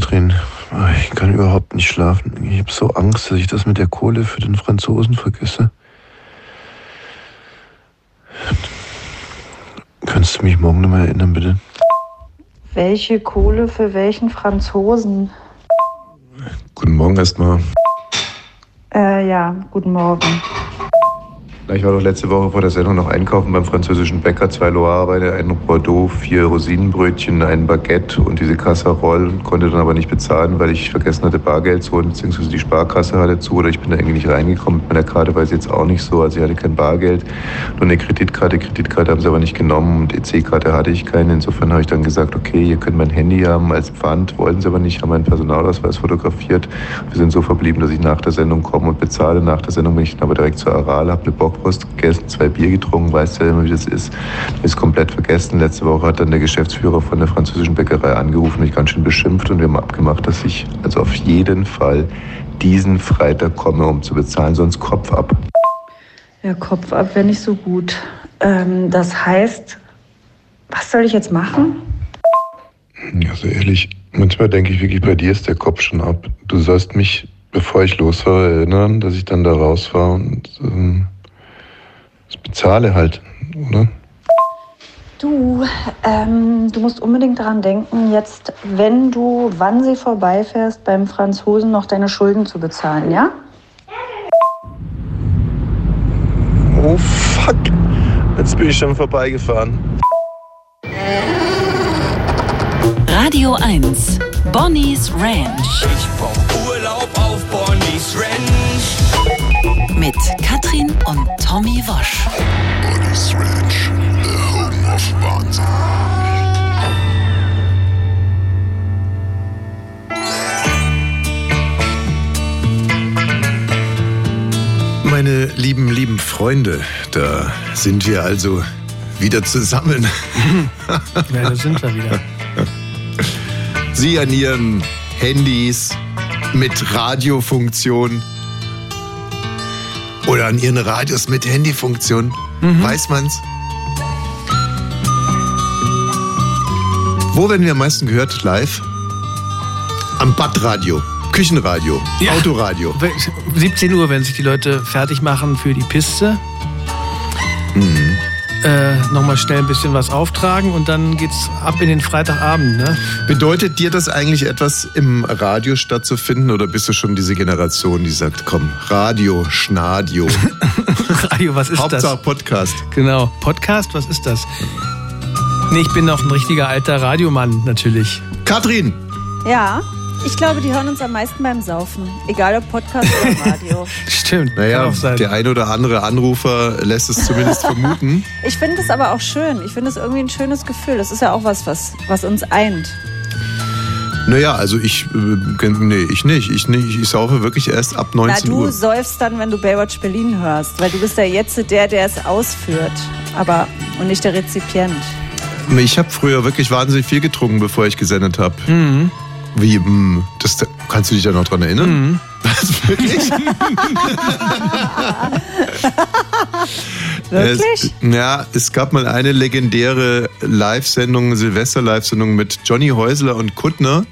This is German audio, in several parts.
Katrin. Ich kann überhaupt nicht schlafen. Ich habe so Angst, dass ich das mit der Kohle für den Franzosen vergesse. Kannst du mich morgen nochmal erinnern, bitte? Welche Kohle für welchen Franzosen? Guten Morgen erstmal. Äh, ja, guten Morgen. Ich war doch letzte Woche vor der Sendung noch einkaufen beim französischen Bäcker. Zwei Loire-Weine, ein Bordeaux, vier Rosinenbrötchen, ein Baguette und diese Casserole. Konnte dann aber nicht bezahlen, weil ich vergessen hatte, Bargeld zu holen, beziehungsweise die Sparkasse hatte zu. Oder ich bin da irgendwie nicht reingekommen. Mit meiner Karte weiß ich jetzt auch nicht so. Also ich hatte kein Bargeld, nur eine Kreditkarte. Kreditkarte haben sie aber nicht genommen und EC-Karte hatte ich keine. Insofern habe ich dann gesagt, okay, ihr könnt mein Handy haben als Pfand. Wollten sie aber nicht, haben meinen Personalausweis fotografiert. Wir sind so verblieben, dass ich nach der Sendung komme und bezahle. Nach der Sendung bin ich dann aber direkt zur Aral, habe eine Bock Bockwurst gegessen, zwei Bier getrunken, weißt ja immer, wie das ist. Ist komplett vergessen. Letzte Woche hat dann der Geschäftsführer von der französischen Bäckerei angerufen, mich ganz schön beschimpft und wir haben abgemacht, dass ich also auf jeden Fall diesen Freitag komme, um zu bezahlen, sonst Kopf ab. Ja, Kopf ab wäre nicht so gut. Ähm, das heißt, was soll ich jetzt machen? Ja, so ehrlich, manchmal denke ich wirklich, bei dir ist der Kopf schon ab. Du sollst mich, bevor ich losfahre, erinnern, dass ich dann da rausfahre und ähm, das bezahle halt, oder? Du, ähm, du musst unbedingt daran denken, jetzt, wenn du, wann sie vorbeifährst, beim Franzosen noch deine Schulden zu bezahlen, ja? Oh fuck, jetzt bin ich schon vorbeigefahren. Radio 1, Bonnie's Ranch. Ich brauch Urlaub auf Bonnie's Ranch. Mit Katrin und Tommy Wosch. Bonnie's Ranch, the home of Wahnsinn. Meine lieben, lieben Freunde, da sind wir also wieder zusammen. Ja, da sind wir wieder. Sie an Ihren Handys mit Radiofunktion oder an Ihren Radios mit Handyfunktion. Weiß man's? Wo werden wir am meisten gehört live? Am Badradio, Küchenradio, Ja. Autoradio. 17 Uhr, wenn sich die Leute fertig machen für die Piste. Mhm. Äh, Nochmal schnell ein bisschen was auftragen und dann geht's ab in den Freitagabend. Ne? Bedeutet dir das eigentlich etwas, im Radio stattzufinden oder bist du schon diese Generation, die sagt, komm, Radio, Schnadio, Radio, was ist Hauptsache das? Podcast? Genau, Podcast, was ist das? Nee, ich bin noch ein richtiger alter Radiomann, natürlich. Katrin, Ja, ich glaube, die hören uns am meisten beim Saufen. Egal ob Podcast oder Radio. Stimmt, naja, der ein oder andere Anrufer lässt es zumindest vermuten. Ich finde es aber auch schön. Ich finde es irgendwie ein schönes Gefühl. Das ist ja auch was, was, was uns eint. Naja, also ich, äh, nee, ich nicht. Ich nicht. Ich saufe wirklich erst ab Na, 19 du Uhr. säufst dann, wenn du Baywatch Berlin hörst. Weil du bist ja jetzt der, der es ausführt. Aber, und nicht der Rezipient. Ich habe früher wirklich wahnsinnig viel getrunken, bevor ich gesendet habe. Mhm. Wie, mh, das, kannst du dich da noch dran erinnern? Was, wirklich? Wirklich? Es, ja, es gab mal eine legendäre Live-Sendung, Silvester-Live-Sendung mit Johnny Häusler und Kuttner.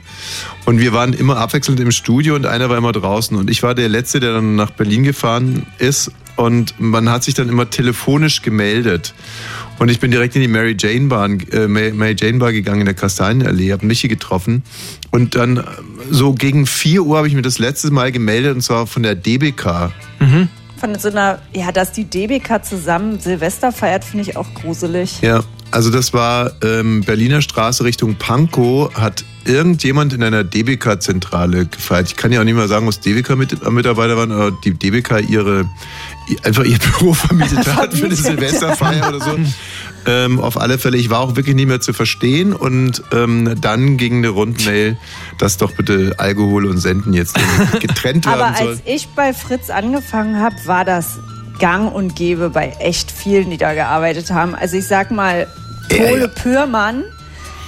Und wir waren immer abwechselnd im Studio und einer war immer draußen. Und ich war der Letzte, der dann nach Berlin gefahren ist. Und man hat sich dann immer telefonisch gemeldet. Und ich bin direkt in die Mary Jane Bar, äh, Mary Jane Bar gegangen in der Kastanienallee, habe Michi getroffen. Und dann äh, so gegen 4 Uhr habe ich mir das letzte Mal gemeldet und zwar von der DBK. Von so einer, ja, dass die DBK zusammen Silvester feiert, finde ich auch gruselig. Ja, also das war ähm, Berliner Straße Richtung Pankow, hat irgendjemand in einer DBK-Zentrale gefeiert. Ich kann ja auch nicht mal sagen, was DBK-Mitarbeiter waren, aber die DBK ihre einfach ihr Büro vermietet hat für eine Silvesterfeier oder so. Ähm, auf alle Fälle, ich war auch wirklich nicht mehr zu verstehen und ähm, dann ging eine Rundmail, dass doch bitte Alkohol und Senden jetzt getrennt werden Aber soll. als ich bei Fritz angefangen habe, war das gang und gäbe bei echt vielen, die da gearbeitet haben. Also ich sag mal, Pole. Pürmann,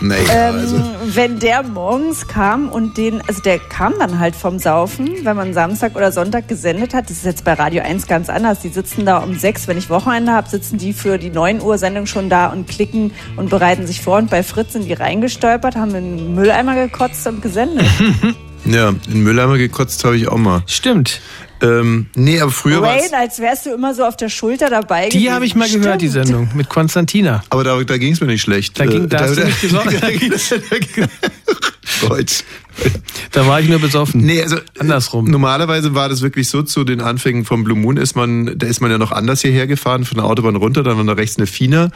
Naja, Ähm, also. Wenn der morgens kam und den, also der kam dann halt vom Saufen, wenn man Samstag oder Sonntag gesendet hat. Das ist jetzt bei Radio 1 ganz anders. Die sitzen da um sechs, wenn ich Wochenende habe, sitzen die für die 9 Uhr Sendung schon da und klicken und bereiten sich vor. Und bei Fritz sind die reingestolpert, haben in den Mülleimer gekotzt und gesendet. Ja, in Mülleimer gekotzt habe ich auch mal. Stimmt. Ähm, nee, aber früher war Wayne, als wärst du immer so auf der Schulter dabei Die gewesen. habe ich mal gehört, die Stimmt. Sendung mit Konstantina. Aber da, da ging es mir nicht schlecht. Da ging- da hast du da, nicht gesorgt. da, ging- Deutsch. Da war ich nur besoffen. Nee, also Andersrum. Normalerweise war das wirklich so zu den Anfängen vom Blue Moon ist man, da ist man ja noch anders hierher gefahren, von der Autobahn runter, dann war da rechts eine Fina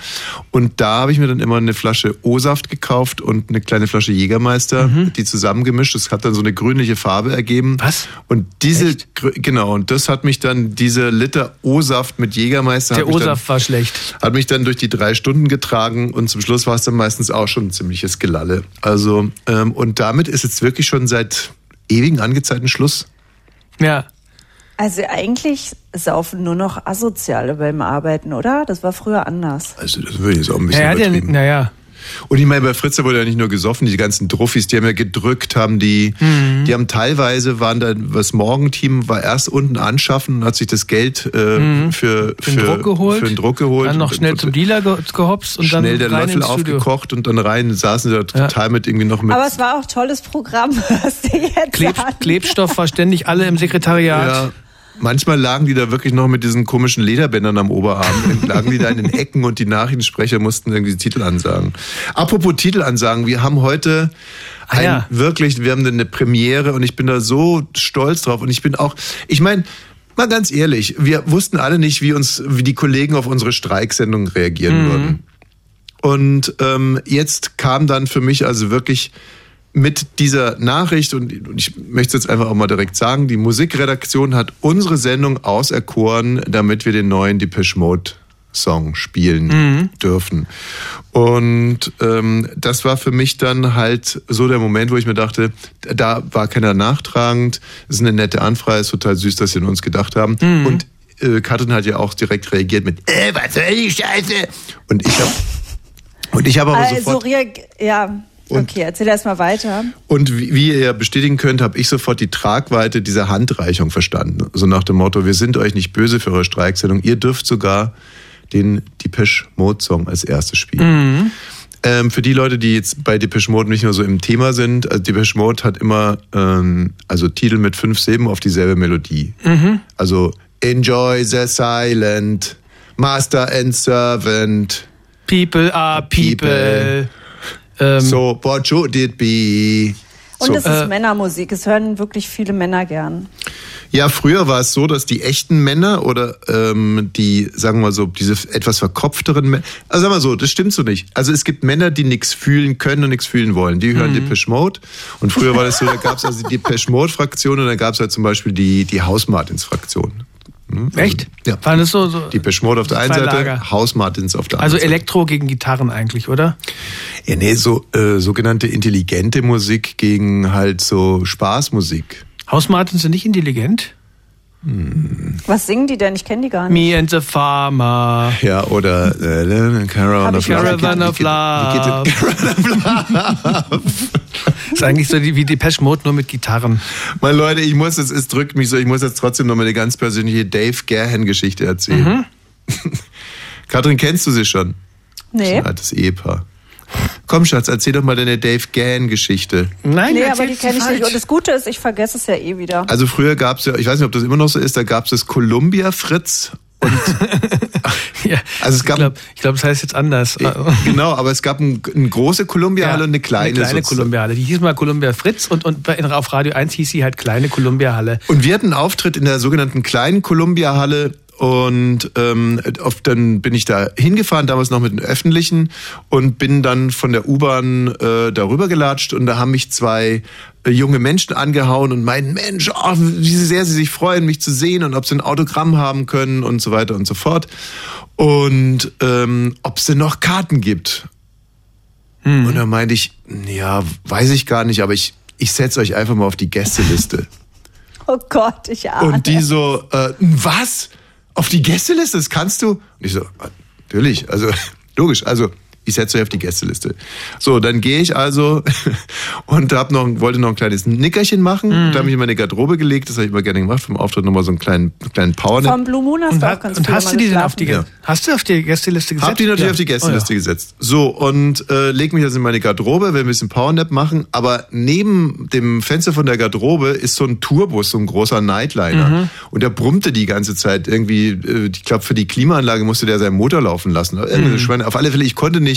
und da habe ich mir dann immer eine Flasche O-Saft gekauft und eine kleine Flasche Jägermeister, die zusammengemischt. Das hat dann so eine grünliche Farbe ergeben. Mhm. Was? Und diese, grü- genau, und das hat mich dann, diese Liter O-Saft mit Jägermeister Der hat mich dann- O-Saft war schlecht. hat mich dann durch die drei Stunden getragen und zum Schluss war es dann meistens auch schon ein ziemliches Gelalle. Also, ähm, und damit ist jetzt wirklich schon seit ewigen angezeigten Schluss. Ja. Also eigentlich saufen nur noch Asoziale beim Arbeiten, oder? Das war früher anders. Also, das würde ich jetzt auch ein bisschen ja, übertrieben. naja. Und ich meine, bei Fritz wurde ja nicht nur gesoffen, die ganzen Truffis, die haben ja gedrückt, haben die, Mhm. die haben teilweise, waren da, das Morgenteam war erst unten anschaffen und hat sich das Geld äh, für, Mhm. Für den Druck geholt. für den Druck geholt. Dann noch schnell und- zum Dealer ge gehopst und schnell dann der rein Löffel aufgekocht und dann rein, saßen sie da total mit irgendwie noch mit Aber es war auch tolles Programm, was die jetzt Kleb. Klebstoff war ständig alle im Sekretariat. Ja. Manchmal lagen die da wirklich noch mit diesen komischen Lederbändern am Oberarm. lagen die da in den Ecken und die Nachrichtensprecher mussten irgendwie die Titel ansagen. Apropos Titel ansagen, wir haben heute Ah, ein, ja. wirklich, wir haben eine Premiere und ich bin da so stolz drauf und ich bin auch, ich meine, mal ganz ehrlich, wir wussten alle nicht, wie uns, wie die Kollegen auf unsere Streiksendung reagieren würden. Und ähm, jetzt kam dann für mich also wirklich mit dieser Nachricht, und ich möchte es jetzt einfach auch mal direkt sagen, die Musikredaktion hat unsere Sendung auserkoren, damit wir den neuen Depeche Mode Song spielen dürfen. Und ähm, das war für mich dann halt so der Moment, wo ich mir dachte, da war keiner nachtragend, das ist eine nette Anfrage, ist total süß, dass sie an uns gedacht haben. Und äh, Katrin hat ja auch direkt reagiert mit, äh, was soll die Scheiße? Und ich habe und ich habe aber Also, sofort ja, Und- okay, erzähl erst mal weiter. und wie, wie ihr ja bestätigen könnt, habe ich sofort die Tragweite dieser Handreichung verstanden. So nach dem Motto, wir sind euch nicht böse für eure Streiksendung, ihr dürft sogar den Depeche Mode Song als erstes spielen. Ähm, für die Leute, die jetzt bei Depeche Mode nicht nur so im Thema sind, also Depeche Mode hat immer ähm, also Titel mit fünf Silben auf dieselbe Melodie. Also Enjoy the Silent, Master and Servant, People are people. People. Ähm, so what should it be? Und so. es ist Männermusik. Es hören wirklich viele Männer gern. Ja, früher war es so, dass die echten Männer oder ähm, die, sagen wir mal so, diese etwas verkopfteren Männer, also sagen wir so, das stimmt so nicht. Also es gibt Männer, die nichts fühlen können und nichts fühlen wollen. Die hören Depeche Mode. Und früher war das so, da gab es also die Depeche Mode-Fraktion und dann gab es halt zum Beispiel die, die Haus-Martins-Fraktion. Hm? Also, Echt? Ja. Waren das so, so Depeche Mode auf der einen Seite, Lager. Haus-Martins auf der also anderen Seite. Elektro gegen Gitarren eigentlich, oder? Ja, nee, so äh, sogenannte intelligente Musik gegen halt so Spaßmusik. Hausmartins sind nicht intelligent? Was singen die denn? Ich kenne die gar nicht. Me and the Farmer. Ja, oder äh, Caravan Hab of Love. Caravan of geht- wie geht- Love. ist eigentlich so wie Depeche Mode, nur mit Gitarren. Meine Leute, ich muss jetzt, es drückt mich so, ich muss jetzt trotzdem noch mal eine ganz persönliche Dave Gerhen-Geschichte erzählen. Katrin, kennst du sie schon? Nee. Ein altes Ehepaar. Komm, Schatz, erzähl doch mal deine Dave Gerhen-Geschichte. Nein, Nee, aber die kenne ich nicht. Und das Gute ist, ich vergesse es ja eh wieder. Also früher gab es ja, ich weiß nicht, ob das immer noch so ist, da gab es das Columbia Fritz. ja, Also es gab- ich glaube, glaub, es heißt jetzt anders. Genau, aber es gab ein, eine große Columbia-Halle und eine kleine. Eine kleine. Columbia-Halle. Die hieß mal Columbia Fritz und, und bei- auf Radio 1 hieß sie halt kleine Columbia-Halle. Und wir hatten einen Auftritt in der sogenannten kleinen Columbia-Halle und ähm, oft dann bin ich da hingefahren, damals noch mit den Öffentlichen und bin dann von der U-Bahn äh, darüber gelatscht und da haben mich zwei äh, junge Menschen angehauen und meinten, Mensch, oh, wie sehr sie sich freuen, mich zu sehen und ob sie ein Autogramm haben können und so weiter und so fort. Und ähm, ob es denn noch Karten gibt. Und da meinte ich, ja, weiß ich gar nicht, aber ich, ich setze euch einfach mal auf die Gästeliste. Oh Gott, ich ahne. Und die so, äh, was? Auf die Gästeliste? Das kannst du? Und ich so, natürlich, also logisch. Also Ich setze euch auf die Gästeliste. So, dann gehe ich also und hab noch, wollte noch ein kleines Nickerchen machen. Mhm. Da habe ich in meine Garderobe gelegt. Das habe ich immer gerne gemacht. Vom Auftritt nochmal so einen kleinen, kleinen Powernap. Vom Blue Moon hast Und, du auch ganz und hast du die denn auf die, Ja. hast du auf die Gästeliste gesetzt? Hab die natürlich Ja. auf die Gästeliste Oh, ja. gesetzt. So, und äh, leg mich also in meine Garderobe, will ein bisschen Powernap machen, aber neben dem Fenster von der Garderobe ist so ein Tourbus, so ein großer Nightliner. Mhm. Und der brummte die ganze Zeit irgendwie, äh, ich glaube, für die Klimaanlage musste der seinen Motor laufen lassen. Mhm. Auf alle Fälle, ich konnte nicht,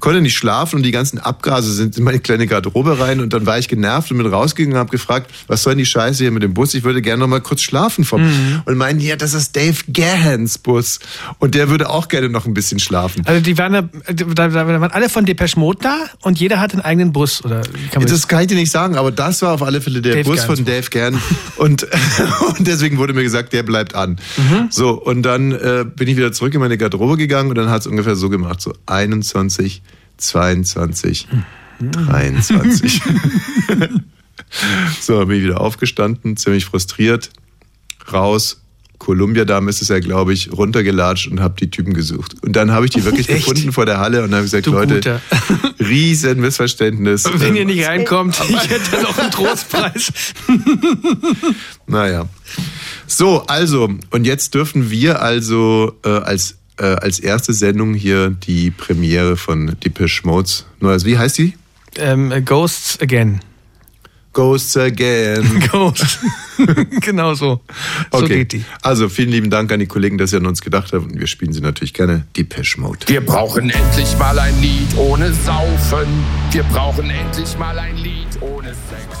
konnte nicht schlafen und die ganzen Abgase sind in meine kleine Garderobe rein und dann war ich genervt und bin rausgegangen und habe gefragt, was soll denn die Scheiße hier mit dem Bus? Ich würde gerne noch mal kurz schlafen vom. Mhm. Und meinen, ja, das ist Dave Gahans Bus. Und der würde auch gerne noch ein bisschen schlafen. Also die waren, da, da, da waren alle von Depeche Mode da und jeder hat einen eigenen Bus. Oder kann man Das kann ich dir nicht sagen, aber das war auf alle Fälle der Dave Bus Gans von Dave Gern. Und, und deswegen wurde mir gesagt, der bleibt an. So, und dann äh, bin ich wieder zurück in meine Garderobe gegangen und dann hat es ungefähr so gemacht, so 21, 22, 23. so, bin ich wieder aufgestanden, ziemlich frustriert, raus. Columbia Dame ist es ja, glaube ich, runtergelatscht und habe die Typen gesucht. Und dann habe ich die wirklich Echt? gefunden vor der Halle und habe gesagt, Du Leute, Guter. riesen Missverständnis. Wenn ihr Ähm, nicht reinkommt, ich hätte noch einen Trostpreis. Naja. So, also, und jetzt dürfen wir also äh, als, äh, als erste Sendung hier die Premiere von Depeche Modes. Nur als, wie heißt die? ähm, Ghosts Again. Ghosts Again. Ghosts. genau so. So Okay. geht die. Also, vielen lieben Dank an die Kollegen, dass ihr an uns gedacht habt. Und wir spielen sie natürlich gerne. Depeche Mode. Wir brauchen endlich mal ein Lied ohne Saufen. Wir brauchen endlich mal ein Lied ohne Sex.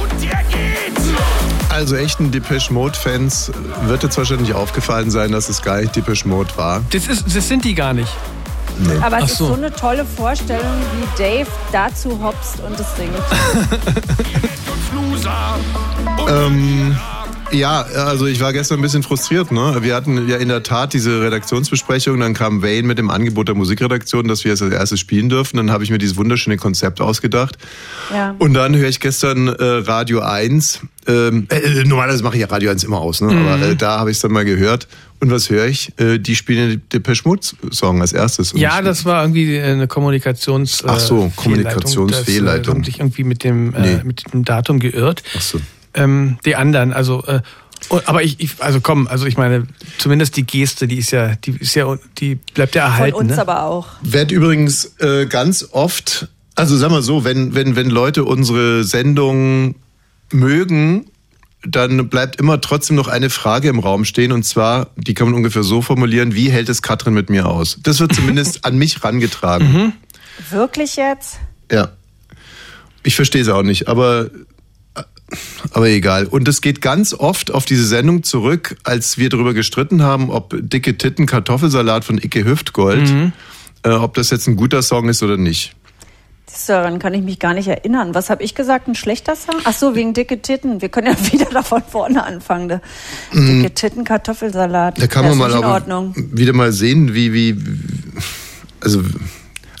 Und der geht! Also, echten Depeche Mode-Fans wird jetzt wahrscheinlich aufgefallen sein, dass es gar nicht Depeche Mode war. Das, ist, das sind die gar nicht. Nee. Aber es Ach ist so. so eine tolle Vorstellung, wie Dave dazu hopst und es singt. Ähm, ja, also ich war gestern ein bisschen frustriert. Ne? Wir hatten ja in der Tat diese Redaktionsbesprechung, dann kam Wayne mit dem Angebot der Musikredaktion, dass wir es als erstes spielen dürfen. Dann habe ich mir dieses wunderschöne Konzept ausgedacht. Ja. Und dann höre ich gestern äh, Radio 1. Ähm, äh, normalerweise mache ich ja Radio 1 immer aus, ne? aber äh, da habe ich es dann mal gehört. Und was höre ich? Äh, die spielen den Depeche Mode Song als erstes. Ja, ich- das war irgendwie eine Kommunikations äh, Ach so, Fehlleitung. Kommunikationsfehlleitung. Äh, sich irgendwie mit dem, Nee. äh, mit dem Datum geirrt. Ach so. Ähm, die anderen, also äh, aber ich, ich, also komm, also ich meine, zumindest die Geste, die ist ja, die ist ja, die bleibt ja Von erhalten. uns ne? aber auch. Werd übrigens äh, ganz oft, also sag mal so, wenn, wenn, wenn Leute unsere Sendung mögen, dann bleibt immer trotzdem noch eine Frage im Raum stehen und zwar, die kann man ungefähr so formulieren, wie hält es Katrin mit mir aus? Das wird zumindest an mich rangetragen. Wirklich jetzt? Ja. Ich verstehe es auch nicht, aber, aber egal. Und es geht ganz oft auf diese Sendung zurück, als wir darüber gestritten haben, ob dicke Titten Kartoffelsalat von Icke Hüftgold, äh, ob das jetzt ein guter Song ist oder nicht. Daran kann ich mich gar nicht erinnern. Was habe ich gesagt? Ein schlechter Song? Ach so, wegen dicke Titten. Wir können ja wieder da von vorne anfangen. ne? Dicke Titten, Kartoffelsalat. Mhm. Da kann man mal in Ordnung. wieder mal sehen, wie, wie, also,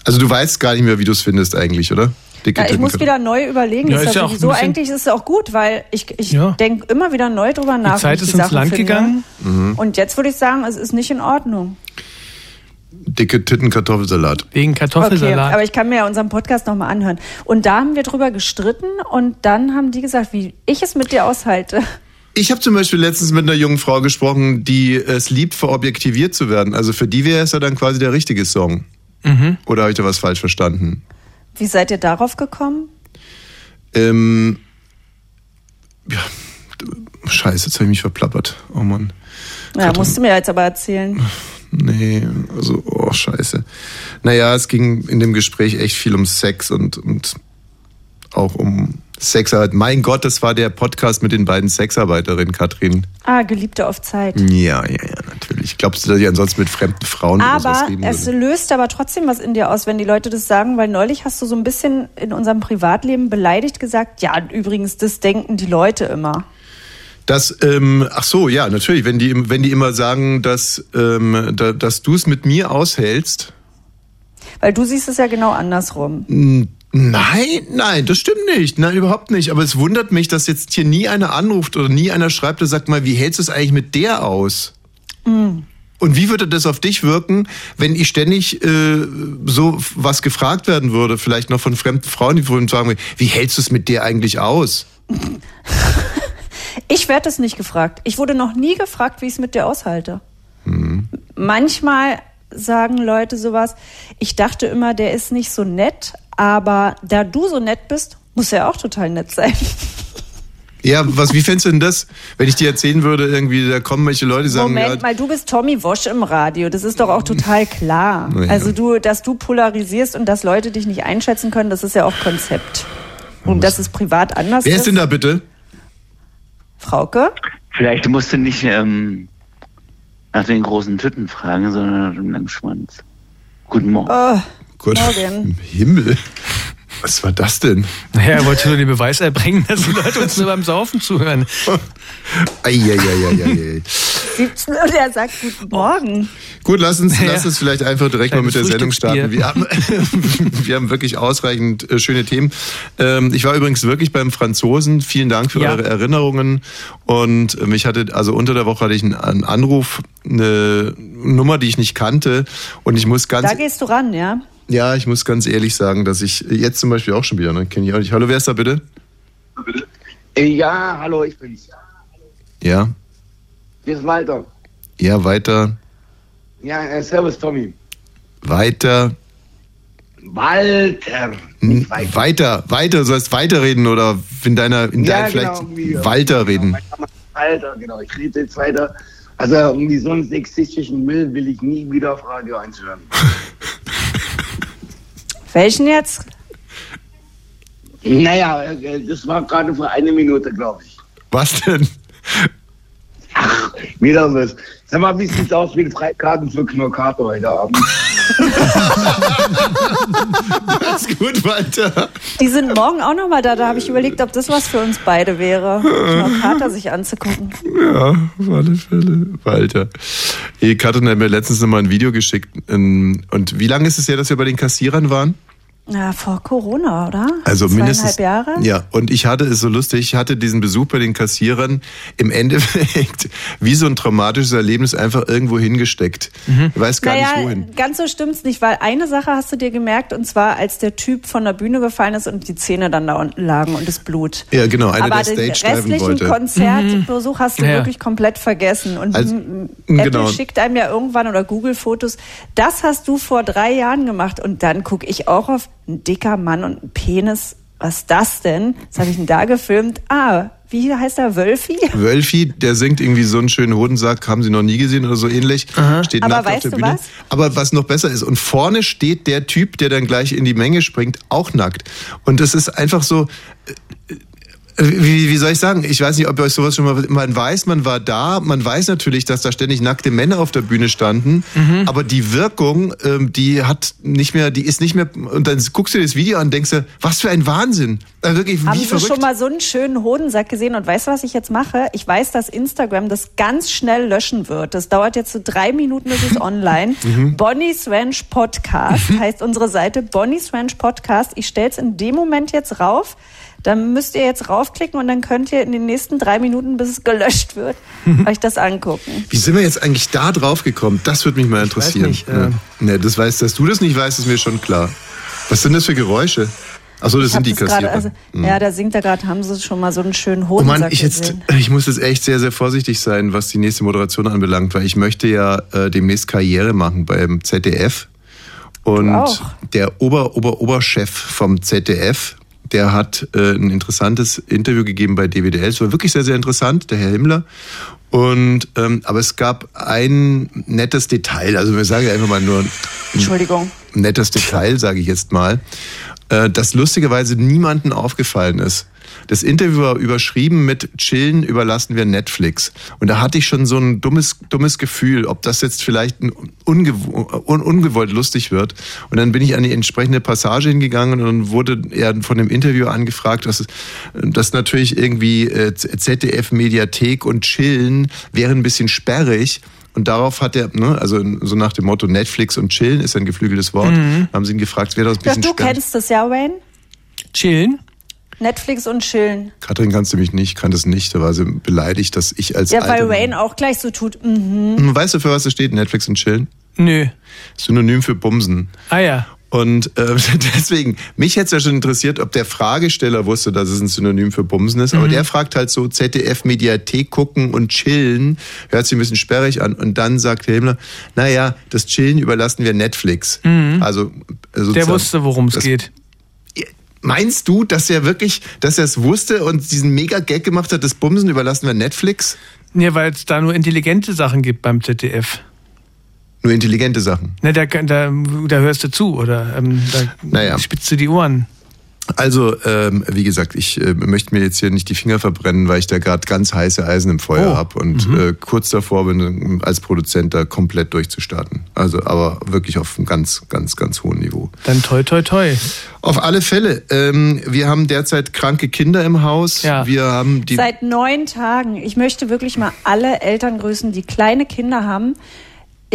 also du weißt gar nicht mehr, wie du es findest eigentlich, oder? Dicke Ja, ich Titten muss wieder neu überlegen. Ja, ist ist ja sowieso bisschen- eigentlich ist es auch gut, weil ich, ich Ja. denke immer wieder neu drüber nach. Die Zeit ist ins Sachen Land finde. gegangen. Mhm. Und jetzt würde ich sagen, es ist nicht in Ordnung. Dicke Titten Kartoffelsalat. Wegen Okay, Kartoffelsalat. aber ich kann mir ja unseren Podcast nochmal anhören. Und da haben wir drüber gestritten und dann haben die gesagt, wie ich es mit dir aushalte. Ich habe zum Beispiel letztens mit einer jungen Frau gesprochen, die es liebt, verobjektiviert zu werden. Also für die wäre es ja dann quasi der richtige Song. Mhm. Oder habe ich da was falsch verstanden? Wie seid ihr darauf gekommen? Ähm, ja, scheiße, jetzt habe ich mich verplappert. Oh Mann. Ja, musst du mir jetzt aber erzählen. Nee, also, oh, scheiße. Naja, es ging in dem Gespräch echt viel um Sex und, und auch um Sexarbeit. Mein Gott, das war der Podcast mit den beiden Sexarbeiterinnen, Katrin. Ah, Geliebte auf Zeit. Ja, ja, ja, Glaubst du, dass ich ansonsten mit fremden Frauen Aber es würde? löst aber trotzdem was in dir aus, wenn die Leute das sagen, weil neulich hast du so ein bisschen in unserem Privatleben beleidigt gesagt, ja, übrigens, das denken die Leute immer. Das, ähm, ach so, ja, natürlich. Wenn die, wenn die immer sagen, dass, ähm, da, dass du es mit mir aushältst. Weil du siehst es ja genau andersrum. N- Nein, nein, das stimmt nicht. Nein, überhaupt nicht. Aber es wundert mich, dass jetzt hier nie einer anruft oder nie einer schreibt und sagt mal, wie hältst du es eigentlich mit der aus? Und Und wie würde das auf dich wirken, wenn ich ständig äh, so was gefragt werden würde, vielleicht noch von fremden Frauen, die vorhin sagen, wie hältst du es mit der eigentlich aus? Ich werde es nicht gefragt. Ich wurde noch nie gefragt, wie ich es mit dir aushalte. Mhm. Manchmal sagen Leute sowas, ich dachte immer, der ist nicht so nett, aber da du so nett bist, muss er auch total nett sein. Ja, was, wie fändest du denn das, wenn ich dir erzählen würde, irgendwie, da kommen welche Leute, die sagen, Moment ja, mal, du bist Tommy Wosch im Radio. Das ist doch auch total klar. Ja. Also du, dass du polarisierst und dass Leute dich nicht einschätzen können, das ist ja auch Konzept. Und dass es privat anders wer ist denn da bitte? Frauke? Vielleicht musst du nicht ähm, nach den großen Tüten fragen, sondern nach dem langen Schwanz. Guten Morgen. Oh, Gott, Morgen. im Himmel. Was war das denn? Naja, er wollte nur den Beweis erbringen, dass die Leute uns nur beim Saufen zuhören. Eieieiei. 17 und er sagt Guten Morgen. Gut, lass uns, Ja. lass uns vielleicht einfach direkt mal mit der Sendung starten. Wir haben, wir haben wirklich ausreichend äh, schöne Themen. Ähm, ich war übrigens wirklich beim Franzosen. Vielen Dank für Ja. eure Erinnerungen. Und äh, mich hatte, also unter der Woche hatte ich einen, einen Anruf, eine Nummer, die ich nicht kannte. Und ich muss ganz, Da gehst du ran, ja? Ja, ich muss ganz ehrlich sagen, dass ich jetzt zum Beispiel auch schon wieder, ne, kenne ich auch nicht. Hallo, wer ist da bitte? Äh, Ja, hallo, ich bin's. Ja, Hier ist Walter. ja, weiter, Ja, äh, servus Tommy. weiter. Walter. Nicht weiter. Weiter, weiter, du sollst weiterreden oder in deiner, in Ja, deiner vielleicht genau, irgendwie, Walter reden. Genau, Walter, genau. Ich rede jetzt weiter. Also irgendwie so einen sexistischen Müll will ich nie wieder auf Radio 1 hören. Welchen jetzt? Naja, äh, das war gerade vor einer Minute, glaube ich. Was denn? Wieder was. Sag mal, wie sieht's aus mit Freikarten für Knurkato heute Abend? Alles gut, Walter. Die sind morgen auch nochmal da. Da habe ich überlegt, ob das was für uns beide wäre. Noch Kater sich anzugucken. Ja, auf alle Fälle. Walter. Katrin hat mir letztens noch mal ein Video geschickt. ähm, Und wie lange ist es her, dass wir bei den Kassierern waren? Ja, vor Corona, oder? Also mindestens. Zweieinhalb Jahre? Ja, und ich hatte es so lustig, ich hatte diesen Besuch bei den Kassierern im Endeffekt wie so ein traumatisches Erlebnis einfach irgendwo hingesteckt. Ich weiß gar naja, nicht wohin. ganz so stimmt's nicht, weil eine Sache hast du dir gemerkt, und zwar als der Typ von der Bühne gefallen ist und die Zähne dann da unten lagen und das Blut. Ja, genau, einer, Aber der den Stage diven restlichen wollte. Konzertbesuch hast du Ja. wirklich komplett vergessen. Und Also, m- Apple genau. schickt einem ja irgendwann oder Google Fotos. Das hast du vor drei Jahren gemacht. Und dann gucke ich auch auf ein dicker Mann und ein Penis. Was ist das denn? Was habe ich denn da gefilmt? Ah, wie heißt er? Wölfi? Wölfi, der singt irgendwie so einen schönen Hodensack, haben sie noch nie gesehen oder so ähnlich. Steht Aber nackt auf der du Bühne. was? Aber was noch besser ist, und vorne steht der Typ, der dann gleich in die Menge springt, auch nackt. Und das ist einfach so. Wie, wie soll ich sagen? Ich weiß nicht, ob ihr euch sowas schon mal. Man weiß, man war da. Man weiß natürlich, dass da ständig nackte Männer auf der Bühne standen. Mhm. Aber die Wirkung, ähm, die hat nicht mehr, die ist nicht mehr. Und dann guckst du dir das Video an und denkst dir, was für ein Wahnsinn. Also wirklich, Haben wie Sie verrückt. schon mal so einen schönen Hodensack gesehen? Und weißt du, was ich jetzt mache? Ich weiß, dass Instagram das ganz schnell löschen wird. Das dauert jetzt so drei Minuten, bis es online. Mhm. Bonnie's Ranch Podcast heißt unsere Seite. Bonnie's Ranch Podcast. Ich stell's in dem Moment jetzt rauf. Dann müsst ihr jetzt raufklicken und dann könnt ihr in den nächsten drei Minuten, bis es gelöscht wird, euch das angucken. Wie sind wir jetzt eigentlich da drauf gekommen? Das würde mich mal interessieren. nicht, äh, ja. nee, das weißt, dass du das nicht weißt, ist mir schon klar. Was sind das für Geräusche? Achso, das Ich sind die das Kassierer. also, Ja, da singt er gerade, haben sie schon mal so einen schönen Oh Hodensack Mann, ich, jetzt, ich muss jetzt echt sehr, sehr vorsichtig sein, was die nächste Moderation anbelangt, weil ich möchte ja äh, demnächst Karriere machen beim ZDF. Und der Ober, Ober, Oberchef vom ZDF, der hat äh, ein interessantes Interview gegeben bei DWDL. Es war wirklich sehr, sehr interessant, der Herr Himmler. Und ähm, aber es gab ein nettes Detail, also wir sagen einfach mal nur Entschuldigung. nettes Detail, sage ich jetzt mal, äh, das lustigerweise niemandem aufgefallen ist. Das Interview war überschrieben mit Chillen überlassen wir Netflix. Und da hatte ich schon so ein dummes, dummes Gefühl, ob das jetzt vielleicht ein ungew un ungewollt lustig wird. Und dann bin ich an die entsprechende Passage hingegangen und wurde er von dem Interviewer angefragt, dass, dass natürlich irgendwie äh, ZDF Mediathek und Chillen wäre ein bisschen sperrig. Und darauf hat er, ne, also so nach dem Motto Netflix und Chillen ist ein geflügeltes Wort, haben sie ihn gefragt, es wäre doch ein Ja, bisschen du sperrig. kennst das ja, Wayne? Chillen? Netflix und chillen. Katrin kannst du mich nicht, kann das nicht. Da war sie beleidigt, dass ich als Ja, weil alter Wayne auch gleich so tut. Mhm. Weißt du, für was das steht? Netflix und chillen? Nö. Synonym für Bumsen. Ah ja. Und äh, deswegen, mich hätte es ja schon interessiert, ob der Fragesteller wusste, dass es ein Synonym für Bumsen ist. Aber der fragt halt so, ZDF-Mediathek gucken und chillen, hört sich ein bisschen sperrig an. Und dann sagt Himmler, naja, das Chillen überlassen wir Netflix. Also, Der sozusagen- wusste, worum es geht. Meinst du, dass er wirklich, dass er es wusste und diesen Mega-Gag gemacht hat, das Bumsen überlassen wir Netflix? Ja, weil es da nur intelligente Sachen gibt beim ZDF. Nur intelligente Sachen. Ne, da, da, da hörst du zu oder ähm, da Naja. spitzt du die Ohren. Also, ähm, wie gesagt, ich äh, möchte mir jetzt hier nicht die Finger verbrennen, weil ich da gerade ganz heiße Eisen im Feuer Oh. hab und äh, kurz davor bin, als Produzent da komplett durchzustarten. Also, aber wirklich auf einem ganz, ganz, ganz hohen Niveau. Dann toi toi toi. Auf alle Fälle, ähm, wir haben derzeit kranke Kinder im Haus. Ja. Wir haben die. Seit neun Tagen. Ich möchte wirklich mal alle Eltern grüßen, die kleine Kinder haben.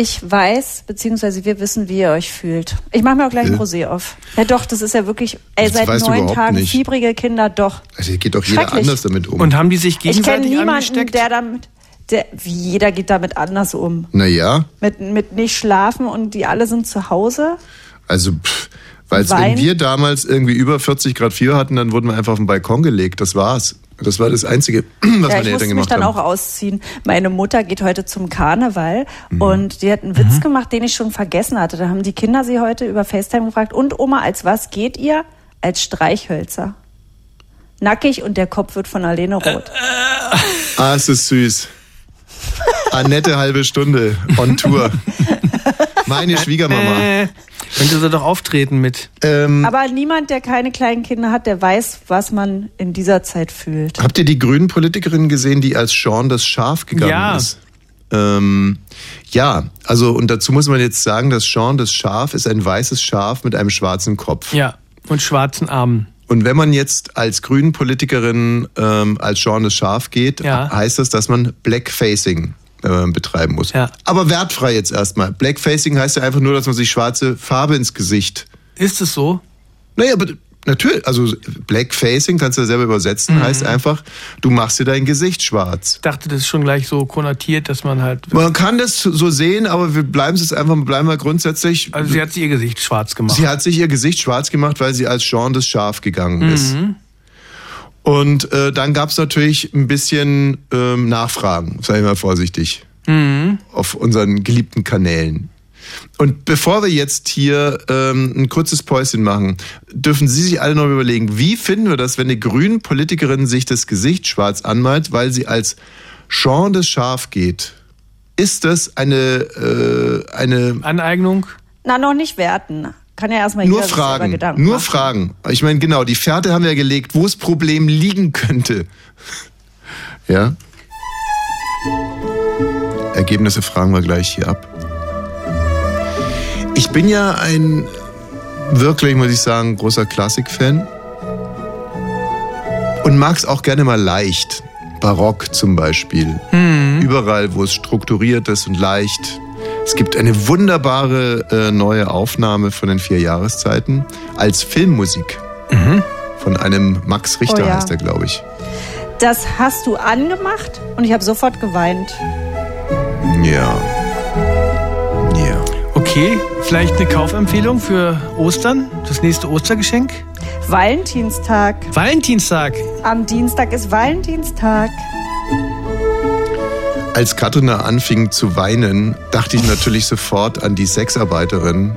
Ich weiß, beziehungsweise wir wissen, wie ihr euch fühlt. Ich mache mir auch gleich ein? Rosé auf. Ja doch, das ist ja wirklich, ey, Das seit neun Tagen nicht. fiebrige Kinder, doch. also, hier geht doch jeder anders damit um. Und haben die sich Ich kenne gegenseitig niemanden, angesteckt? der damit, der, wie jeder geht damit anders um. naja, Mit, mit nicht schlafen und die alle sind zu Hause. also, pff, weil wenn wir damals irgendwie über 40 Grad Fieber hatten, dann wurden wir einfach auf den Balkon gelegt. Das war's. Das war das Einzige, was ja, meine ich Eltern musste mich gemacht dann haben. auch ausziehen. Meine Mutter geht heute zum Karneval Mhm. und die hat einen Witz gemacht, den ich schon vergessen hatte. Da haben die Kinder sie heute über FaceTime gefragt. Und Oma, als was geht ihr? Als Streichhölzer. Nackig und der Kopf wird von alleine rot. Ah, es ist süß. Annette halbe Stunde on Tour. Meine Schwiegermama. Könnte sie doch auftreten mit. Ähm, Aber niemand, der keine kleinen Kinder hat, der weiß, was man in dieser Zeit fühlt. habt ihr die grünen Politikerin gesehen, die als Sean das Schaf gegangen Ja. ist? Ähm, ja, also und dazu muss man jetzt sagen, dass Sean das Schaf ist ein weißes Schaf mit einem schwarzen Kopf. Ja. Und schwarzen Armen. Und wenn man jetzt als grünen Politikerin ähm, als Sean das Schaf geht, Ja. heißt das, dass man Blackfacing äh, betreiben muss. Ja. Aber wertfrei jetzt erstmal. Blackfacing heißt ja einfach nur, dass man sich schwarze Farbe ins Gesicht Ist es so? Naja, aber natürlich, also Blackfacing kannst du ja selber übersetzen, Mhm. heißt einfach, du machst dir dein Gesicht schwarz. Ich dachte, das ist schon gleich so konnotiert, dass man halt. Man kann das so sehen, aber wir bleiben es einfach, bleiben wir grundsätzlich. Also sie hat sich ihr Gesicht schwarz gemacht. Sie hat sich ihr Gesicht schwarz gemacht, weil sie als Jean das Schaf gegangen ist. Mhm. Und äh, dann gab es natürlich ein bisschen ähm, Nachfragen, sag ich mal vorsichtig, Mhm. auf unseren geliebten Kanälen. Und bevor wir jetzt hier ähm, ein kurzes Päuschen machen, dürfen Sie sich alle noch überlegen, wie finden wir das, wenn eine grüne Politikerin sich das Gesicht schwarz anmalt, weil sie als Jean das Schaf geht? Ist das eine, äh, eine Aneignung? Na, noch nicht werten. Kann ja erstmal nur Fragen, Gedanken nur machen. Fragen. Ich meine, genau, die Fährte haben wir ja gelegt, wo das Problem liegen könnte. Ja? Ergebnisse fragen wir gleich hier ab. Ich bin ja ein wirklich, muss ich sagen, großer Klassik-Fan. Und mag es auch gerne mal leicht. Barock zum Beispiel. Überall, wo es strukturiert ist und leicht. Es gibt eine wunderbare äh, neue Aufnahme von den vier Jahreszeiten als Filmmusik. Von einem Max Richter Oh ja. heißt er, glaube ich. Das hast du angemacht und ich habe sofort geweint. Ja. Ja. Okay, vielleicht eine Kaufempfehlung für Ostern? Das nächste Ostergeschenk? Valentinstag. Valentinstag. Am Dienstag ist Valentinstag. Als Katrin da anfing zu weinen, dachte ich natürlich sofort an die Sexarbeiterin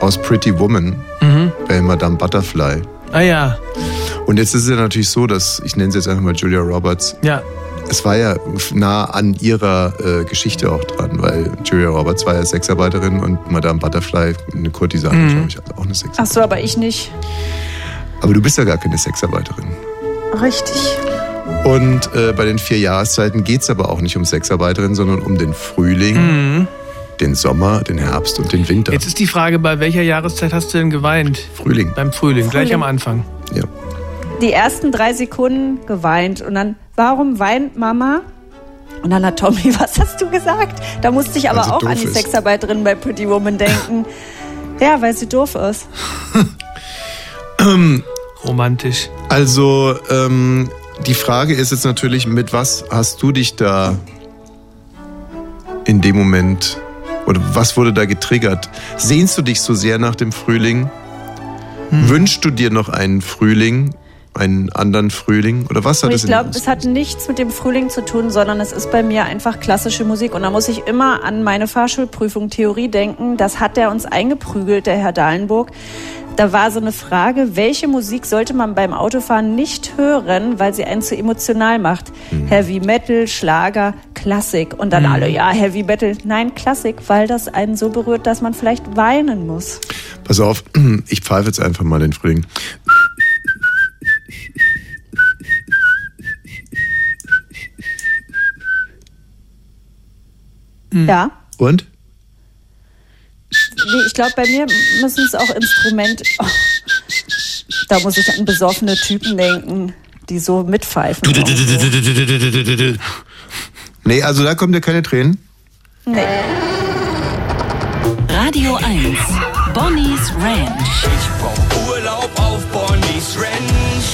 aus Pretty Woman Mhm. bei Madame Butterfly. Ah ja, Und jetzt ist es ja natürlich so, dass, ich nenne sie jetzt einfach mal Julia Roberts, ja. es war ja nah an ihrer äh, Geschichte auch dran, weil Julia Roberts war ja Sexarbeiterin und Madame Butterfly eine Kurtisane, Mhm. glaube ich, also auch eine Sexarbeiterin. Ach so, aber ich nicht. Aber du bist ja gar keine Sexarbeiterin. Richtig. Und äh, bei den vier Jahreszeiten geht es aber auch nicht um Sexarbeiterinnen, sondern um den Frühling, Mhm. den Sommer, den Herbst und den Winter. Jetzt ist die Frage, bei welcher Jahreszeit hast du denn geweint? Frühling. Beim Frühling, gleich Frühling. am Anfang. Ja. Die ersten drei Sekunden geweint und dann, warum weint Mama? Und dann hat Tommy, was hast du gesagt? Da musste ich aber auch an die ist. Sexarbeiterin bei Pretty Woman denken. ja, weil sie doof ist. romantisch. Also, ähm, die Frage ist jetzt natürlich, mit was hast du dich da in dem Moment oder was wurde da getriggert? Sehnst du dich so sehr nach dem Frühling? Hm. Wünschst du dir noch einen Frühling, einen anderen Frühling? Oder was hat Und ich glaube, es hat nichts mit dem Frühling zu tun, sondern es ist bei mir einfach klassische Musik. Und da muss ich immer an meine Fahrschulprüfung Theorie denken. Das hat er uns eingeprügelt, der Herr Dahlenburg. Da war so eine Frage, welche Musik sollte man beim Autofahren nicht hören, weil sie einen zu emotional macht? Heavy Metal, Schlager, Klassik. Und dann Mhm. alle, ja, Heavy Metal. Nein, Klassik, weil das einen so berührt, dass man vielleicht weinen muss. Pass auf, ich pfeife jetzt einfach mal den Frühling. Ja. Und? Nee, ich glaube, bei mir müssen es auch Instrumente. Oh, da muss ich an besoffene Typen denken, die so mitpfeifen. Nee, also da kommen dir keine Tränen. Nee. Radio 1. Bonnie's Ranch. Ich brauch Urlaub auf Bonnie's Ranch.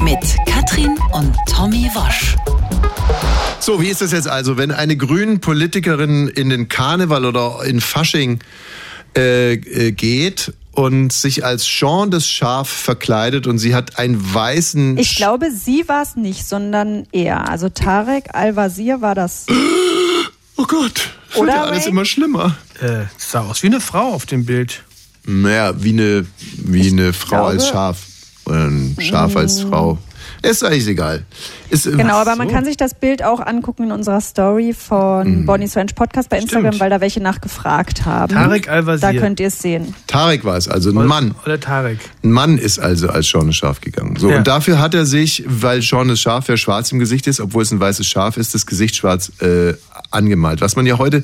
Mit Katrin und Tommy Wosch. So, wie ist das jetzt also, wenn eine grünen Politikerin in den Karneval oder in Fasching äh, äh, geht und sich als Jean das Schaf verkleidet und sie hat einen weißen... Ich glaube, sie war es nicht, sondern er. Also Tarek Al-Wazir war das. Oh Gott, wird Oder, ja alles Ray? immer schlimmer. Äh, sah aus wie eine Frau auf dem Bild. Naja, wie eine, wie eine Frau glaube- als Schaf. Oder ein Schaf als Frau. Ist eigentlich egal. Ist, Genau, aber man so. kann sich das Bild auch angucken in unserer Story von Mhm. Bonnie's Ranch Podcast bei Instagram, Stimmt. weil da welche nachgefragt haben. Tarek Al-Wazir. Da könnt ihr es sehen. Tarek war es, also ein Mann. Oder Tarek. Ein Mann ist also als Sean das Schaf gegangen. So, Ja. und dafür hat er sich, weil Sean das Schaf ja schwarz im Gesicht ist, obwohl es ein weißes Schaf ist, das Gesicht schwarz äh, angemalt. Was man ja heute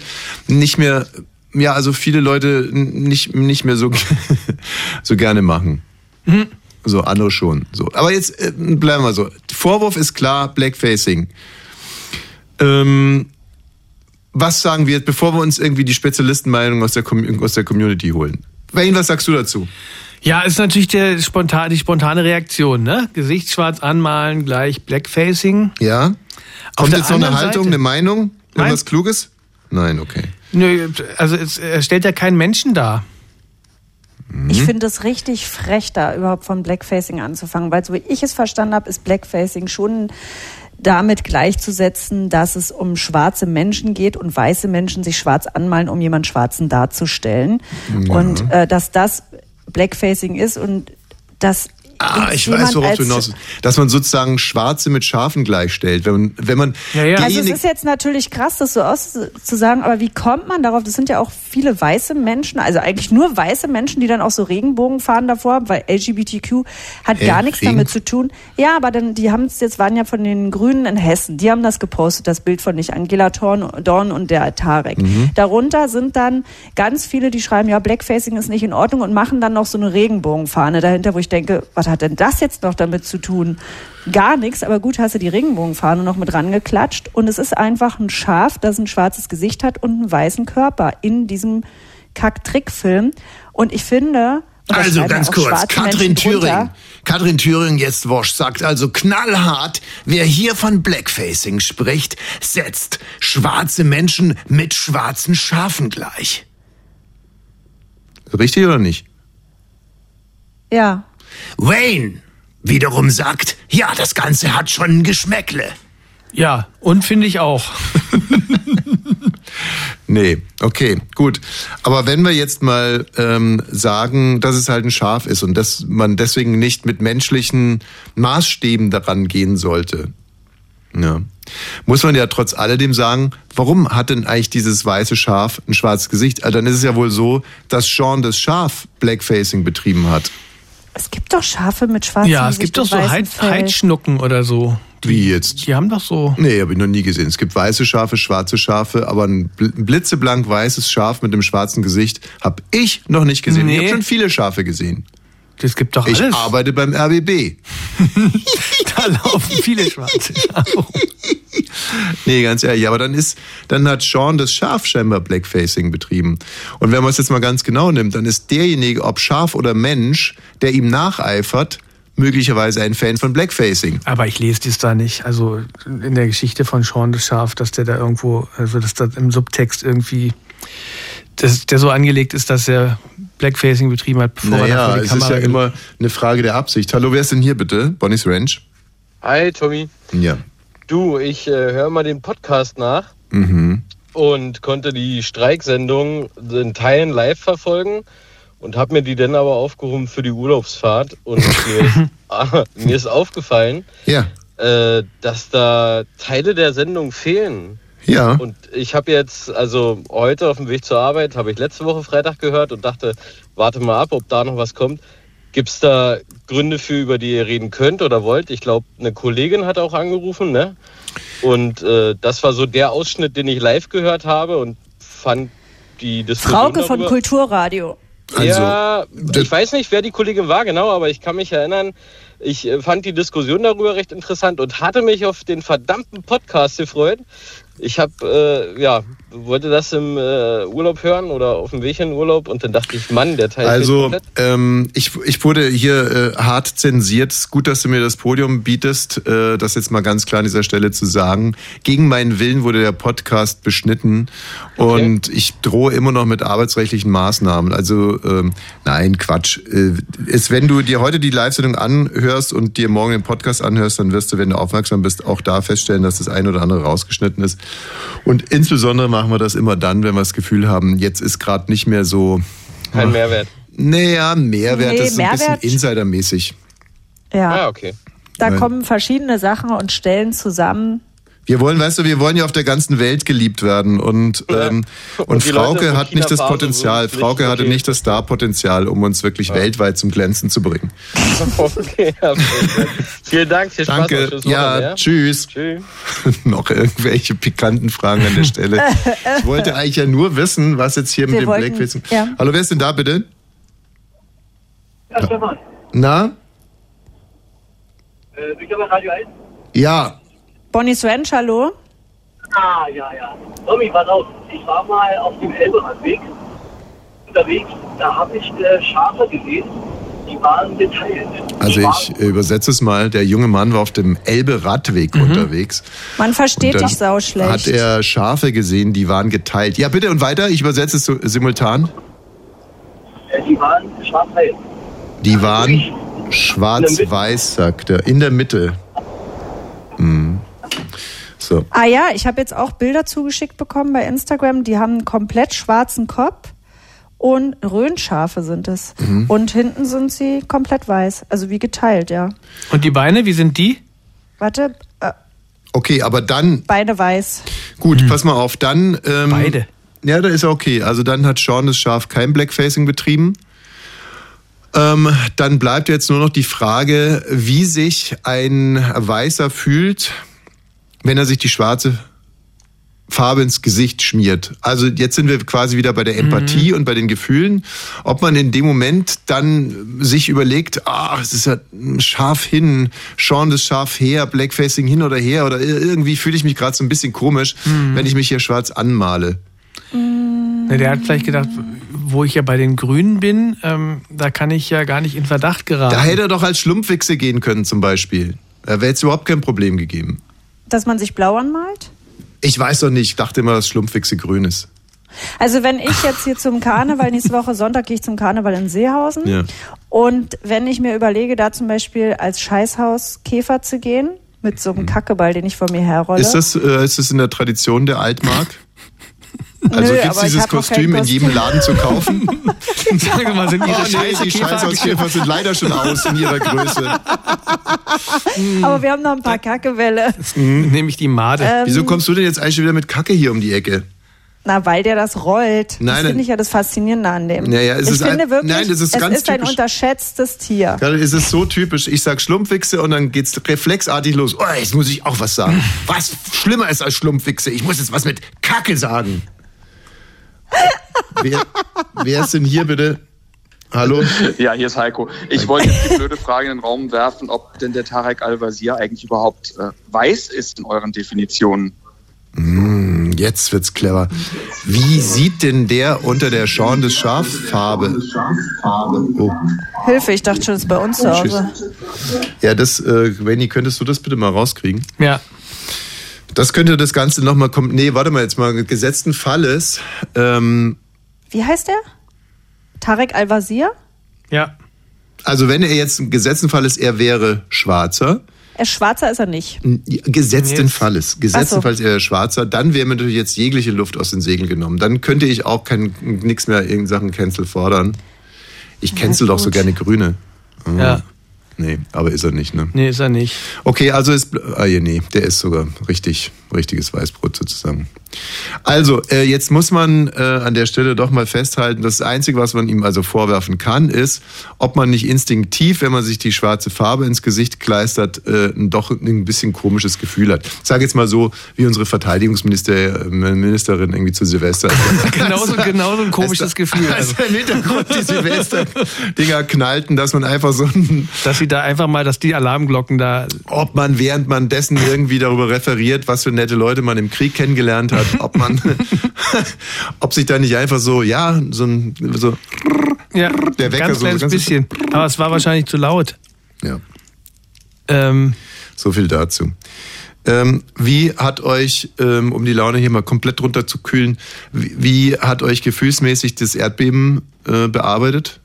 nicht mehr, ja, also viele Leute nicht, nicht mehr so, so gerne machen. So, andere schon. So. Aber jetzt äh, bleiben wir so. Vorwurf ist klar, Blackfacing. Ähm, was sagen wir, bevor wir uns irgendwie die Spezialistenmeinung aus der, Com aus der Community holen? Wayne, was sagst du dazu? Ja, ist natürlich der spontan, die spontane Reaktion, ne? Gesicht schwarz anmalen, gleich Blackfacing. Ja. Kommt jetzt noch eine Haltung, Seite- eine Meinung? Nein. Irgendwas Kluges? Nein, okay. Nö, also es, stellt ja keinen Menschen dar. Mhm. Ich finde es richtig frech, da überhaupt von Blackfacing anzufangen, weil so wie ich es verstanden habe, ist Blackfacing schon damit gleichzusetzen, dass es um schwarze Menschen geht und weiße Menschen sich schwarz anmalen, um jemand Schwarzen darzustellen. Ja. Und äh, dass das Blackfacing ist und dass Ah, ich weiß, worauf du hinaus willst. Dass man sozusagen Schwarze mit Schafen gleichstellt. Wenn man, wenn man Also es ist jetzt natürlich krass, das so auszusagen, aber wie kommt man darauf? Das sind ja auch viele weiße Menschen, also eigentlich nur weiße Menschen, die dann auch so Regenbogen fahren davor haben, weil LGBTQ hat Äh, gar nichts Regen- damit zu tun. Ja, aber dann, die haben es jetzt, waren ja von den Grünen in Hessen, die haben das gepostet, das Bild von nicht Angela Dorn, Dorn und der Tarek. Mhm. Darunter sind dann ganz viele, die schreiben, ja, Blackfacing ist nicht in Ordnung und machen dann noch so eine Regenbogenfahne dahinter, wo ich denke, was hat denn das jetzt noch damit zu tun? Gar nichts, aber gut, hast du die Regenbogenfahne noch mit rangeklatscht und es ist einfach ein Schaf, das ein schwarzes Gesicht hat und einen weißen Körper in diesem Kack-Trick-Film. Und ich finde, Also ganz kurz, Katrin Thüring. Katrin Thüring jetzt Wosch sagt also knallhart, wer hier von Blackfacing spricht, setzt schwarze Menschen mit schwarzen Schafen gleich. Richtig oder nicht? Ja. Wayne wiederum sagt, ja, das Ganze hat schon ein Geschmäckle. Ja, und finde ich auch. Nee, okay, gut. Aber wenn wir jetzt mal ähm, sagen, dass es halt ein Schaf ist und dass man deswegen nicht mit menschlichen Maßstäben daran gehen sollte, ja, muss man ja trotz alledem sagen, warum hat denn eigentlich dieses weiße Schaf ein schwarzes Gesicht? Also dann ist es ja wohl so, dass Sean das Schaf Blackfacing betrieben hat. Es gibt doch Schafe mit schwarzem Ja, es Gesicht gibt doch und so weißem Heid, Fell. Heidschnucken oder so. Wie jetzt? Die haben doch so. Nee, habe ich noch nie gesehen. Es gibt weiße Schafe, schwarze Schafe, aber ein bl- ein blitzeblank weißes Schaf mit einem schwarzen Gesicht habe ich noch nicht gesehen. Ich Nee. habe schon viele Schafe gesehen. Das gibt doch Ich alles. arbeite beim RBB. da laufen viele schwarze. Nee, ganz ehrlich, aber dann ist, dann hat Sean das Schaf scheinbar Blackfacing betrieben. Und wenn man es jetzt mal ganz genau nimmt, dann ist derjenige, ob Schaf oder Mensch, der ihm nacheifert, möglicherweise ein Fan von Blackfacing. Aber ich lese dies da nicht. Also in der Geschichte von Sean das Schaf, dass der da irgendwo, also dass da im Subtext irgendwie, dass der so angelegt ist, dass er Blackfacing betrieben hat, bevor er Naja, vor die es Kamera ist ja geht. immer eine Frage der Absicht. Hallo, wer ist denn hier bitte? Bonnie's Ranch? Hi Tommy. Ja. Du, ich äh, höre mal den Podcast nach Mhm. und konnte die Streiksendung in Teilen live verfolgen und habe mir die dann aber aufgehoben für die Urlaubsfahrt und mir ist, ah, mir ist aufgefallen, Ja. äh, dass da Teile der Sendung fehlen. Ja. Und ich habe jetzt, also heute auf dem Weg zur Arbeit, habe ich letzte Woche Freitag gehört und dachte, warte mal ab, ob da noch was kommt. Gibt es da Gründe für, über die ihr reden könnt oder wollt? Ich glaube, eine Kollegin hat auch angerufen, ne? Und äh, das war so der Ausschnitt, den ich live gehört habe und fand die Diskussion Frauke von Kulturradio. Also, ja, ich weiß nicht, wer die Kollegin war genau, aber ich kann mich erinnern, ich äh, fand die Diskussion darüber recht interessant und hatte mich auf den verdammten Podcast gefreut. Ich habe, äh, ja, wollte das im äh, Urlaub hören oder auf dem Weg in Urlaub und dann dachte ich, Mann, der Teil Also, ähm, ich, ich wurde hier äh, hart zensiert. Es ist gut, dass du mir das Podium bietest, äh, das jetzt mal ganz klar an dieser Stelle zu sagen. Gegen meinen Willen wurde der Podcast beschnitten und ich drohe immer noch mit arbeitsrechtlichen Maßnahmen. Also, ähm, nein, Quatsch. Äh, ist, wenn du dir heute die Live-Sendung anhörst und dir morgen den Podcast anhörst, dann wirst du, wenn du aufmerksam bist, auch da feststellen, dass das eine oder andere rausgeschnitten ist. Und insbesondere machen wir das immer dann, wenn wir das Gefühl haben, jetzt ist gerade nicht mehr so Kein Mehrwert. naja, Mehrwert Nee, ist so ein Mehrwert- bisschen insidermäßig. Ja, Ah, okay. da Nein. kommen verschiedene Sachen und Stellen zusammen. Wir wollen, weißt du, wir wollen ja auf der ganzen Welt geliebt werden und ähm, und, Und Leute Frauke in hat nicht das Potenzial. würden Frauke hatte okay. nicht das Starpotenzial, um uns wirklich weltweit zum Glänzen zu bringen. okay ja, Vielen Dank, viel Spaß. Danke. Tschüss, Ja, Wochenende, tschüss. Tschüss. Noch irgendwelche pikanten Fragen an der Stelle. Ich wollte eigentlich ja nur wissen, was jetzt hier mit Wir dem wollten- Blackfacing. ja. Hallo, wer ist denn da bitte? Ja, Stefan, Na? äh, ich habe Radio 1. Ja. Bonnie's Ranch, hallo? Ah, ja, ja. Tommy, pass auf. Ich war mal auf dem Elberadweg unterwegs. Da habe ich äh, Schafe gesehen. Die waren geteilt. Also die ich äh, übersetze es mal. Der junge Mann war auf dem Elbe-Radweg unterwegs. Man versteht dich sau schlecht. Hat er Schafe gesehen, die waren geteilt. Ja, bitte und weiter. Ich übersetze es so, simultan. Waren, äh, die waren schwarz-weiß. Die waren schwarz-weiß, sagt er. In der Mitte. Hm. So. Ah ja, ich habe jetzt auch Bilder zugeschickt bekommen bei Instagram. Die haben einen komplett schwarzen Kopf und Röhnschafe sind es. Mhm. Und hinten sind sie komplett weiß, also wie geteilt, ja. Und die Beine, wie sind die? Warte, äh, Okay, aber dann, Beine weiß. gut, pass mal auf, dann. Ähm, Beide. Ja, da ist er okay. Also dann hat Sean das Schaf kein Blackfacing betrieben. Ähm, dann bleibt jetzt nur noch die Frage, wie sich ein Weißer fühlt, wenn er sich die schwarze Farbe ins Gesicht schmiert. Also jetzt sind wir quasi wieder bei der Empathie und bei den Gefühlen. Ob man in dem Moment dann sich überlegt, ah, es ist ja ein Schaf hin, Sean das Schaf her, Blackfacing hin oder her oder irgendwie fühle ich mich gerade so ein bisschen komisch, wenn ich mich hier schwarz anmale. Na, der hat vielleicht gedacht, wo ich ja bei den Grünen bin, ähm, da kann ich ja gar nicht in Verdacht geraten. Da hätte er doch als Schlumpfwichse gehen können zum Beispiel. Da wäre jetzt überhaupt kein Problem gegeben. Dass man sich blau anmalt? Ich weiß doch nicht, ich dachte immer, dass Schlumpfwichse grün ist. Also wenn ich jetzt hier zum Karneval, nächste Woche Sonntag gehe ich zum Karneval in Seehausen. Ja. Und wenn ich mir überlege, da zum Beispiel als Scheißhaus Käfer zu gehen, mit so einem Kackeball, den ich vor mir herrolle. Ist das, äh, ist das in der Tradition der Altmark? Also aber ich dieses Kostüm in jedem. Laden zu kaufen? Sagen mal, sind Ihre oh, nee, Scheiße die Käfer Scheißhauskäfer sind leider schon aus in ihrer Größe. Aber wir haben noch ein paar Kackewelle. Nämlich die Made. Ähm, Wieso kommst du denn jetzt eigentlich schon wieder mit Kacke hier um die Ecke? Na, weil der das rollt. Nein, das finde ich ja das Faszinierende an dem. Naja, es ich ist finde ein- wirklich, nein, das ist es ganz ist ein unterschätztes Tier. Ist es so typisch. Ich sag Schlumpfwichse und dann geht's reflexartig los. Oh, jetzt muss ich auch was sagen. Was schlimmer ist als Schlumpfwichse? Ich muss jetzt was mit Kacke sagen. wer, wer ist denn hier bitte? Hallo? Ja, hier ist Heiko. Ich wollte jetzt die blöde Frage in den Raum werfen, ob denn der Tarek Al-Wazir eigentlich überhaupt äh, weiß ist in euren Definitionen. Mm, jetzt wird's clever. Wie sieht denn der unter der Sean des Schaffarbe? Oh. Hilfe, ich dachte schon, es ist bei uns zu Hause. Ja, das, äh, Wendy, könntest du das bitte mal rauskriegen? Ja. Das könnte das Ganze nochmal kommen. Nee, warte mal jetzt mal. Gesetzten Falles. Ähm, Wie heißt der? Tarek Al-Wazir? Ja. also, wenn er jetzt im gesetzten Falles, er wäre Schwarzer. Er Schwarzer ist er nicht. Gesetzten Falles. Gesetzten so. Falles, er Schwarzer. Dann wäre mir natürlich jetzt jegliche Luft aus den Segeln genommen. Dann könnte ich auch kein, nix mehr in Sachen Cancel fordern. Ich cancel doch so gerne Grüne. Mhm. Ja. Nee, aber ist er nicht, ne? Nee, ist er nicht. Okay, also ist. Ah, ja, nee, der ist sogar richtig, richtiges Weißbrot sozusagen. Also, äh, jetzt muss man äh, an der Stelle doch mal festhalten, das Einzige, was man ihm also vorwerfen kann, ist, ob man nicht instinktiv, wenn man sich die schwarze Farbe ins Gesicht kleistert, äh, doch ein bisschen komisches Gefühl hat. Ich sage jetzt mal so, wie unsere Verteidigungsministerin irgendwie zu Silvester. genauso, genauso ein komisches Gefühl. Also im Hintergrund die Silvester-Dinger knallten, dass man einfach so ein... Dass sie da einfach mal, dass die Alarmglocken da... Ob man während man dessen irgendwie darüber referiert, was für nette Leute man im Krieg kennengelernt hat, ob man, ob sich da nicht einfach so, ja, so ein, so, Ja, der Wecker ganz so ganz- bisschen. Aber es war wahrscheinlich zu laut. Ja. Ähm, so viel dazu. Ähm, wie hat euch, ähm, um die Laune hier mal komplett runterzukühlen, wie, wie hat euch gefühlsmäßig das Erdbeben äh, bearbeitet?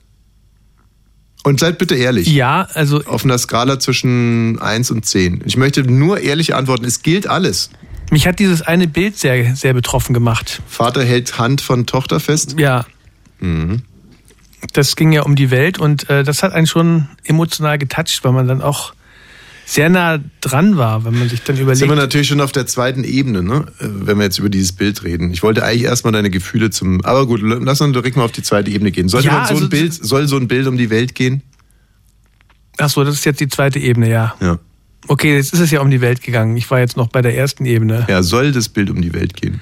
Und seid bitte ehrlich. Ja, also. Auf einer Skala zwischen 1 und 10. Ich möchte nur ehrliche Antworten. Es gilt alles. Mich hat dieses eine Bild sehr, sehr betroffen gemacht. Vater hält Hand von Tochter fest? Ja. Mhm. Das ging ja um die Welt und äh, das hat einen schon emotional getoucht, weil man dann auch sehr nah dran war, wenn man sich dann überlegt. Sind wir natürlich schon auf der zweiten Ebene, ne? äh, wenn wir jetzt über dieses Bild reden. Ich wollte eigentlich erstmal deine Gefühle zum. Aber gut, lass uns direkt mal auf die zweite Ebene gehen. Sollte Ja, man so also- ein Bild, soll so ein Bild um die Welt gehen? Ach so, das ist jetzt die zweite Ebene, ja. Ja. Okay, jetzt ist es ja um die Welt gegangen. Ich war jetzt noch bei der ersten Ebene. Ja, soll das Bild um die Welt gehen?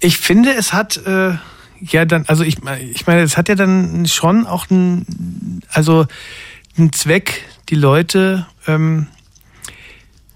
Ich finde, es hat äh, ja dann, also ich, meine- ich meine, es hat ja dann schon auch einen, also einen Zweck, die Leute ähm,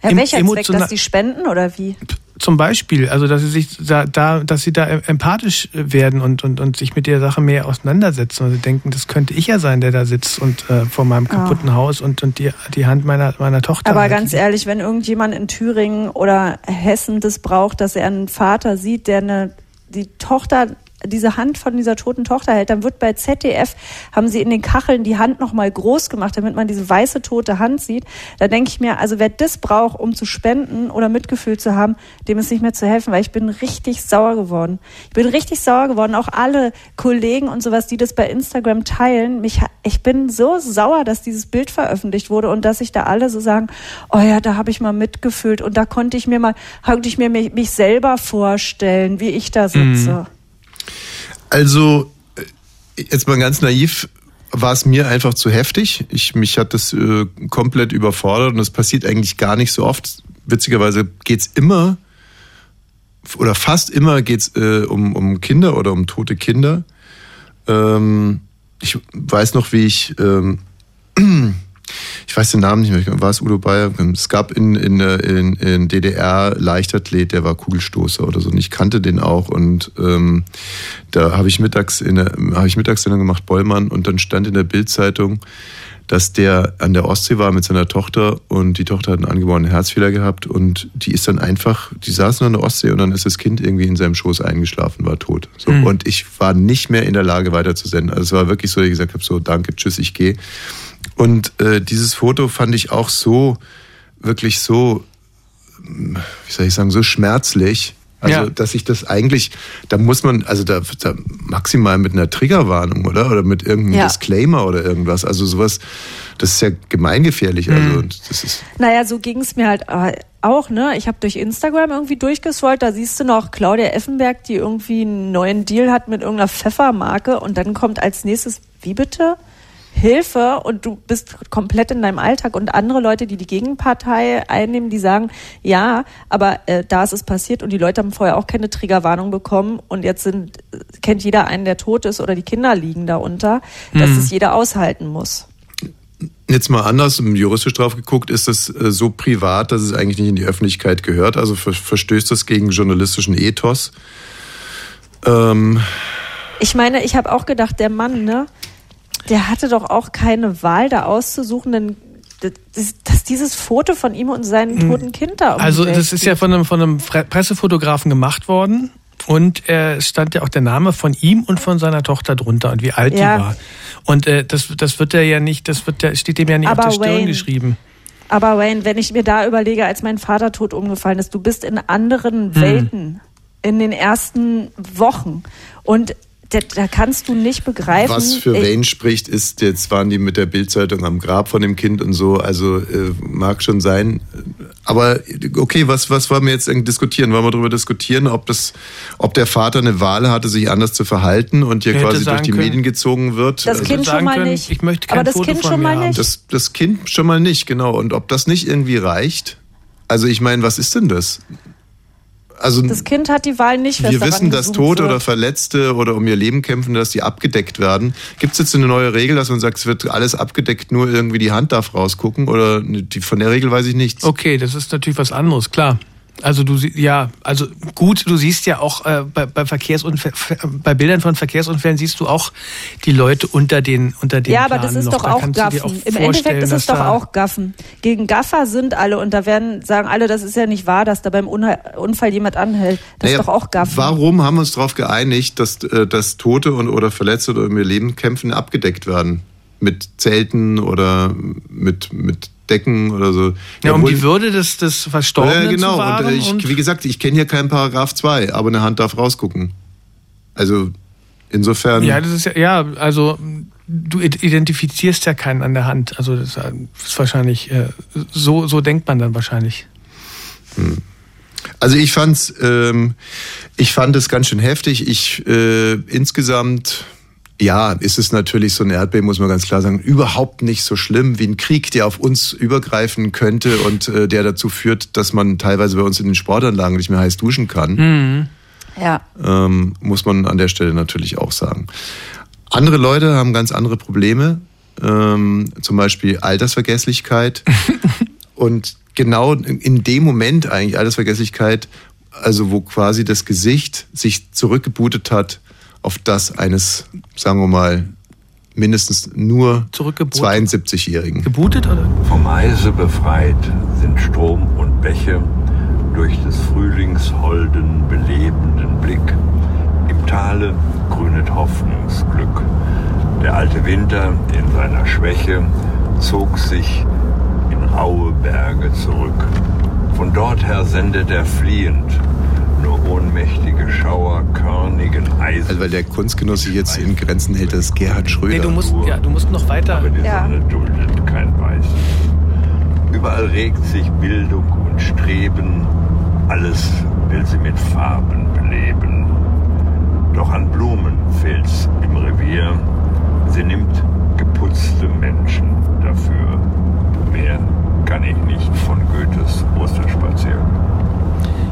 Ja, welcher Zweck, dass die spenden oder wie? Zum Beispiel, also dass sie sich da, da dass sie da empathisch werden und, und, und sich mit der Sache mehr auseinandersetzen und sie denken, das könnte ich ja sein, der da sitzt und äh, vor meinem kaputten Haus und, und die, die Hand meiner, meiner Tochter. Aber hat. ganz ehrlich, wenn irgendjemand in Thüringen oder Hessen das braucht, dass er einen Vater sieht, der eine, die Tochter, diese Hand von dieser toten Tochter hält, dann wird bei ZDF, haben sie in den Kacheln die Hand nochmal groß gemacht, damit man diese weiße tote Hand sieht. Da denke ich mir, also wer das braucht, um zu spenden oder Mitgefühl zu haben, dem ist nicht mehr zu helfen, weil ich bin richtig sauer geworden. Ich bin richtig sauer geworden, auch alle Kollegen und sowas, die das bei Instagram teilen. Mich, ich bin so sauer, dass dieses Bild veröffentlicht wurde und dass sich da alle so sagen, oh ja, da habe ich mal mitgefühlt und da konnte ich mir mal, konnte ich mir mich, mich selber vorstellen, wie ich da sitze. Also, äh, jetzt mal ganz naiv, war es mir einfach zu heftig. Ich, mich hat das äh, komplett überfordert und das passiert eigentlich gar nicht so oft. Witzigerweise geht's immer oder fast immer geht's äh, um, um Kinder oder um tote Kinder. Ähm, ich weiß noch, wie ich, ähm, ich weiß den Namen nicht mehr, war es Udo Bayer? Es gab in, in, äh, in, in DDR Leichtathlet, der war Kugelstoßer oder so und ich kannte den auch und ähm, da habe ich mittags in der, habe ich Mittagssendung gemacht, Bollmann, und dann stand in der Bildzeitung, dass der an der Ostsee war mit seiner Tochter und die Tochter hat einen angeborenen Herzfehler gehabt und die ist dann einfach, die saßen an der Ostsee und dann ist das Kind irgendwie in seinem Schoß eingeschlafen, war tot. So. Mhm. Und ich war nicht mehr in der Lage weiterzusenden. Also es war wirklich so, dass ich gesagt habe, so danke, tschüss, ich gehe. Und äh, dieses Foto fand ich auch so, wirklich so, wie soll ich sagen, so schmerzlich. Also, Ja. dass ich das eigentlich, da muss man, also da, da maximal mit einer Triggerwarnung, oder? Oder mit irgendeinem Ja. Disclaimer oder irgendwas. Also sowas, das ist ja gemeingefährlich. Also, Mhm. und das ist, Naja, so ging es mir halt äh, auch, ne? Ich habe durch Instagram irgendwie durchgescrollt, da siehst du noch Claudia Effenberg, die irgendwie einen neuen Deal hat mit irgendeiner Pfeffermarke und dann kommt als nächstes, wie bitte? Hilfe und du bist komplett in deinem Alltag und andere Leute, die die Gegenpartei einnehmen, die sagen, ja, aber äh, da ist es passiert und die Leute haben vorher auch keine Triggerwarnung bekommen und jetzt sind, kennt jeder einen, der tot ist oder die Kinder liegen darunter, dass Mhm. es jeder aushalten muss. Jetzt mal anders, juristisch drauf geguckt, ist das äh, so privat, dass es eigentlich nicht in die Öffentlichkeit gehört. Also ver verstößt das gegen journalistischen Ethos. Ähm, Ich meine, ich habe auch gedacht, der Mann, ne, der hatte doch auch keine Wahl, da auszusuchen, denn dass, dass dieses Foto von ihm und seinem toten Kind da Also das ist ja von einem, von einem Pressefotografen gemacht worden und äh, stand ja auch der Name von ihm und von seiner Tochter drunter und wie alt Ja. die war. Und äh, das, das wird er ja nicht, das wird der, steht dem ja nicht Aber auf der Stirn Wayne, geschrieben. Aber Wayne, wenn ich mir da überlege, als mein Vater tot umgefallen ist, du bist in anderen Hm. Welten in den ersten Wochen und da, da kannst du nicht begreifen. was für ey, Wayne spricht, ist, jetzt waren die mit der Bildzeitung am Grab von dem Kind und so, also äh, mag schon sein. Aber okay, was, was wollen wir jetzt irgendwie diskutieren? Wollen wir darüber diskutieren, ob das, ob der Vater eine Wahl hatte, sich anders zu verhalten und hier Er quasi durch die können- Medien gezogen wird? Das Kind schon mal nicht. Ich möchte Aber das Kind schon mal nicht. Das, das Kind schon mal nicht, genau. Und ob das nicht irgendwie reicht? Also ich meine, was ist denn das? Also Das Kind hat die Wahl nicht. was wir wissen, dass Tote wird. oder Verletzte oder um ihr Leben kämpfen, dass die abgedeckt werden. Gibt es jetzt eine neue Regel, dass man sagt, es wird alles abgedeckt, nur irgendwie die Hand darf rausgucken? Oder die, von der Regel weiß ich nichts. Okay, das ist natürlich was anderes, klar. Also du sie- ja, also gut, du siehst ja auch äh, bei, bei Verkehrsunfällen, bei Bildern von Verkehrsunfällen siehst du auch die Leute unter den unter den Ja, aber das Planen ist noch. doch Da auch Gaffen. auch Im Endeffekt ist es doch auch Gaffen. Gegen Gaffer sind alle und da werden sagen alle, das ist ja nicht wahr, dass da beim Unfall jemand anhält. Das Naja, ist doch auch Gaffen. Warum haben wir uns darauf geeinigt, dass, äh, dass Tote und, oder Verletzte oder um ihr Leben kämpfen abgedeckt werden? Mit Zelten oder mit, mit Decken oder so. Ja, um Obwohl- die Würde des, des Verstorbenen Ja, genau. zu wahren. und, äh, ich, und wie gesagt, ich kenne hier keinen Paragraph 2, aber eine Hand darf rausgucken. Also insofern. ja, das ist ja, ja, also du id- identifizierst ja keinen an der Hand. Also das ist wahrscheinlich, äh, so, so denkt man dann wahrscheinlich. Also ich fand's, ähm, ich fand es ganz schön heftig. Ich äh, insgesamt, ja, ist es natürlich so ein Erdbeben, muss man ganz klar sagen, überhaupt nicht so schlimm wie ein Krieg, der auf uns übergreifen könnte und äh, der dazu führt, dass man teilweise bei uns in den Sportanlagen nicht mehr heiß duschen kann. Ja. ähm, muss man an der Stelle natürlich auch sagen. Andere Leute haben ganz andere Probleme, ähm, zum Beispiel Altersvergesslichkeit. Und genau in dem Moment eigentlich Altersvergesslichkeit, also wo quasi das Gesicht sich zurückgebootet hat auf das eines, sagen wir mal, mindestens nur 72-Jährigen. Gebootet oder? Vom Eise befreit sind Strom und Bäche durch des Frühlings holden, belebenden Blick. Im Tale grünet Hoffnungsglück. Der alte Winter in seiner Schwäche zog sich in raue Berge zurück. Von dort her sendet er fliehend nur ohnmächtige Schauer körnigen Eisen. Also weil der Kunstgenosse jetzt in Grenzen hält, das ist Gerhard Schröder. Nee, du musst, ja, du musst noch weiter. Aber die Ja. Sonne duldet kein Weiß. Überall regt sich Bildung und Streben, alles will sie mit Farben beleben. Doch an Blumen fehlt's im Revier, sie nimmt geputzte Menschen dafür. Mehr kann ich nicht von Goethes Osterspaziergang.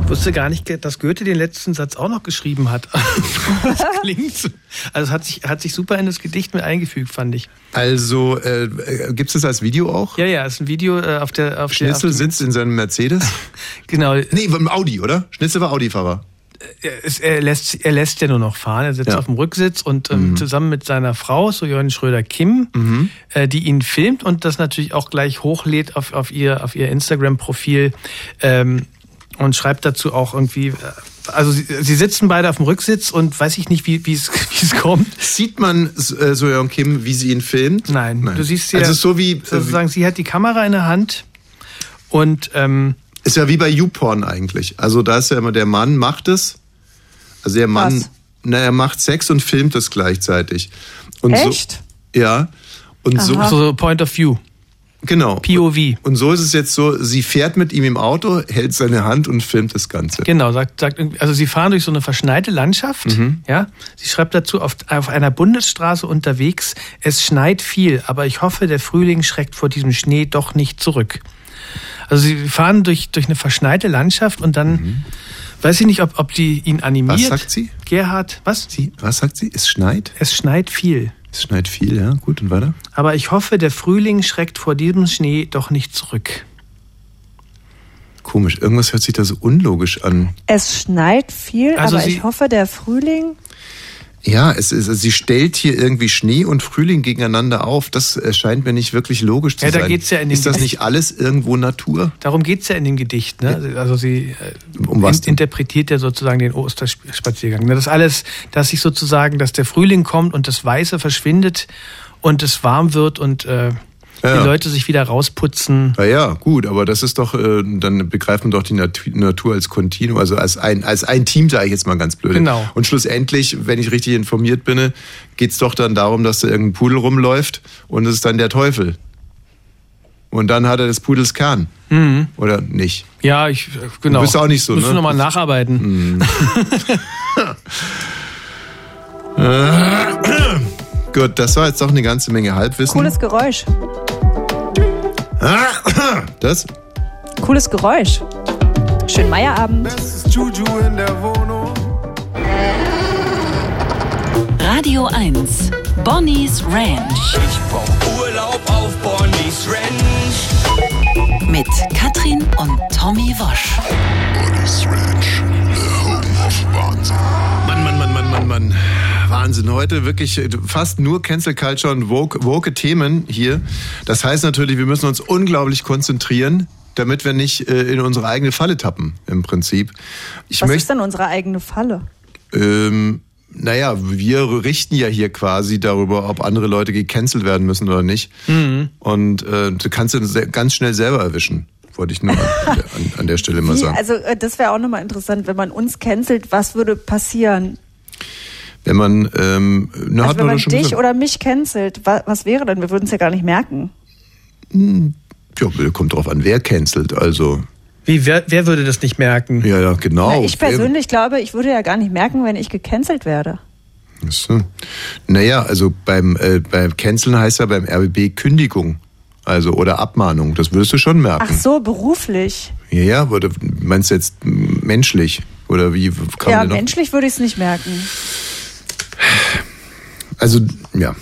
Ich wusste gar nicht, dass Goethe den letzten Satz auch noch geschrieben hat. das klingt so. Also es hat sich, hat sich super in das Gedicht mit eingefügt, fand ich. Also äh, gibt es das als Video auch? Ja, ja, ist ein Video äh, auf der auf Schnitzel der, auf sitzt in seinem Mercedes? genau. Nee, im Audi, oder? Schnitzel war Audi-Fahrer. Er, ist- er, lässt, er lässt ja nur noch fahren. Er sitzt Ja. auf dem Rücksitz und ähm, zusammen mit seiner Frau, Sojourn Schröder-Kim, Mhm. äh, die ihn filmt und das natürlich auch gleich hochlädt auf, auf ihr, auf ihr Instagram-Profil ähm, und schreibt dazu auch irgendwie, äh, also sie, sie sitzen beide auf dem Rücksitz und weiß ich nicht, wie es wie es kommt. Sieht man äh, Soyeon Kim, wie sie ihn filmt? Nein, du siehst ja, Also so wie sozusagen, sie hat die Kamera in der Hand und ähm, ist ja wie bei YouPorn eigentlich. Also da ist ja immer der Mann macht es, also der Mann, Was? na er macht Sex und filmt es gleichzeitig. Und Echt? So, ja. Und so so Point of View. Genau. POV. Und so ist es jetzt so, sie fährt mit ihm im Auto, hält seine Hand und filmt das Ganze. Genau, sagt, sagt, also sie fahren durch so eine verschneite Landschaft. Mhm. Ja, sie schreibt dazu auf, auf einer Bundesstraße unterwegs. Es schneit viel, aber ich hoffe, der Frühling schreckt vor diesem Schnee doch nicht zurück. Also sie fahren durch durch eine verschneite Landschaft und dann weiß ich nicht, ob ob die ihn animiert. Mhm. Was sagt sie? Gerhard, was? Sie, was sagt sie? Es schneit? Es schneit viel. Es schneit viel, ja. Gut, und weiter? Aber ich hoffe, der Frühling schreckt vor diesem Schnee doch nicht zurück. Komisch, irgendwas hört sich da so unlogisch an. Es schneit viel, Also aber sie- ich hoffe, der Frühling. Ja, es ist, sie stellt hier irgendwie Schnee und Frühling gegeneinander auf. Das erscheint mir nicht wirklich logisch zu Ja, da sein. geht's ja in dem ist das nicht alles irgendwo Natur? Darum geht's ja in dem Gedicht. Ne? Also sie äh, Um was in, interpretiert ja sozusagen den Osterspaziergang. Ne? Das alles, dass sich sozusagen, dass der Frühling kommt und das Weiße verschwindet und es warm wird und äh, Ja. die Leute sich wieder rausputzen. Na ja, gut, aber das ist doch, äh, dann begreift man doch die Nat- Natur als Kontinuum, also als ein, als ein Team, sage ich jetzt mal ganz blöd. Genau. Und schlussendlich, wenn ich richtig informiert bin, geht's doch dann darum, dass da irgendein Pudel rumläuft und es ist dann der Teufel. Und dann hat er des Pudels Kern. Mhm. Oder nicht? Ja, ich äh, genau. Du bist auch nicht so, Müssen ne? wir nochmal nacharbeiten. Äh, Gut, das war jetzt doch eine ganze Menge Halbwissen. Cooles Geräusch. Das? Cooles Geräusch. Schönen Meierabend. Juju in der Wohnung. Radio 1. Bonnie's Ranch. Ich brauch Urlaub auf Bonnie's Ranch. Mit Katrin und Tommy Wosch. Bonnie's Ranch, the home of Wahnsinn. Mann, Mann, Mann, Mann, Mann, Mann. Wahnsinn. Heute wirklich äh, fast nur Cancel Culture und woke, woke Themen hier. Das heißt natürlich, wir müssen uns unglaublich konzentrieren, damit wir nicht äh, in unsere eigene Falle tappen, im Prinzip. Ich Was möchte, ist denn unsere eigene Falle? ähm, naja, wir richten ja hier quasi darüber, ob andere Leute gecancelt werden müssen oder nicht. Mhm. Und äh, du kannst du ganz schnell selber erwischen. Wollte ich nur an, an, an der Stelle mal sagen. also äh, das wäre auch nochmal interessant, wenn man uns cancelt, was würde passieren? Wenn man, ähm, na, also hat wenn man man doch schon dich gesagt. oder mich cancelt, was, was wäre dann? Wir würden es ja gar nicht merken. Ja, kommt drauf an, wer cancelt. Also, Wie, wer, wer würde das nicht merken? ja, ja, genau. Na, ich persönlich glaube, ich würde ja gar nicht merken, wenn ich gecancelt werde. Wer, so. Naja, also beim, äh, beim Canceln heißt ja beim RBB Kündigung. Also, oder Abmahnung. Das würdest du schon merken. Ach so, beruflich. Ja, ja, oder meinst du jetzt menschlich? Oder wie kann ja, man denn noch? menschlich würde ich es nicht merken. Also, ja.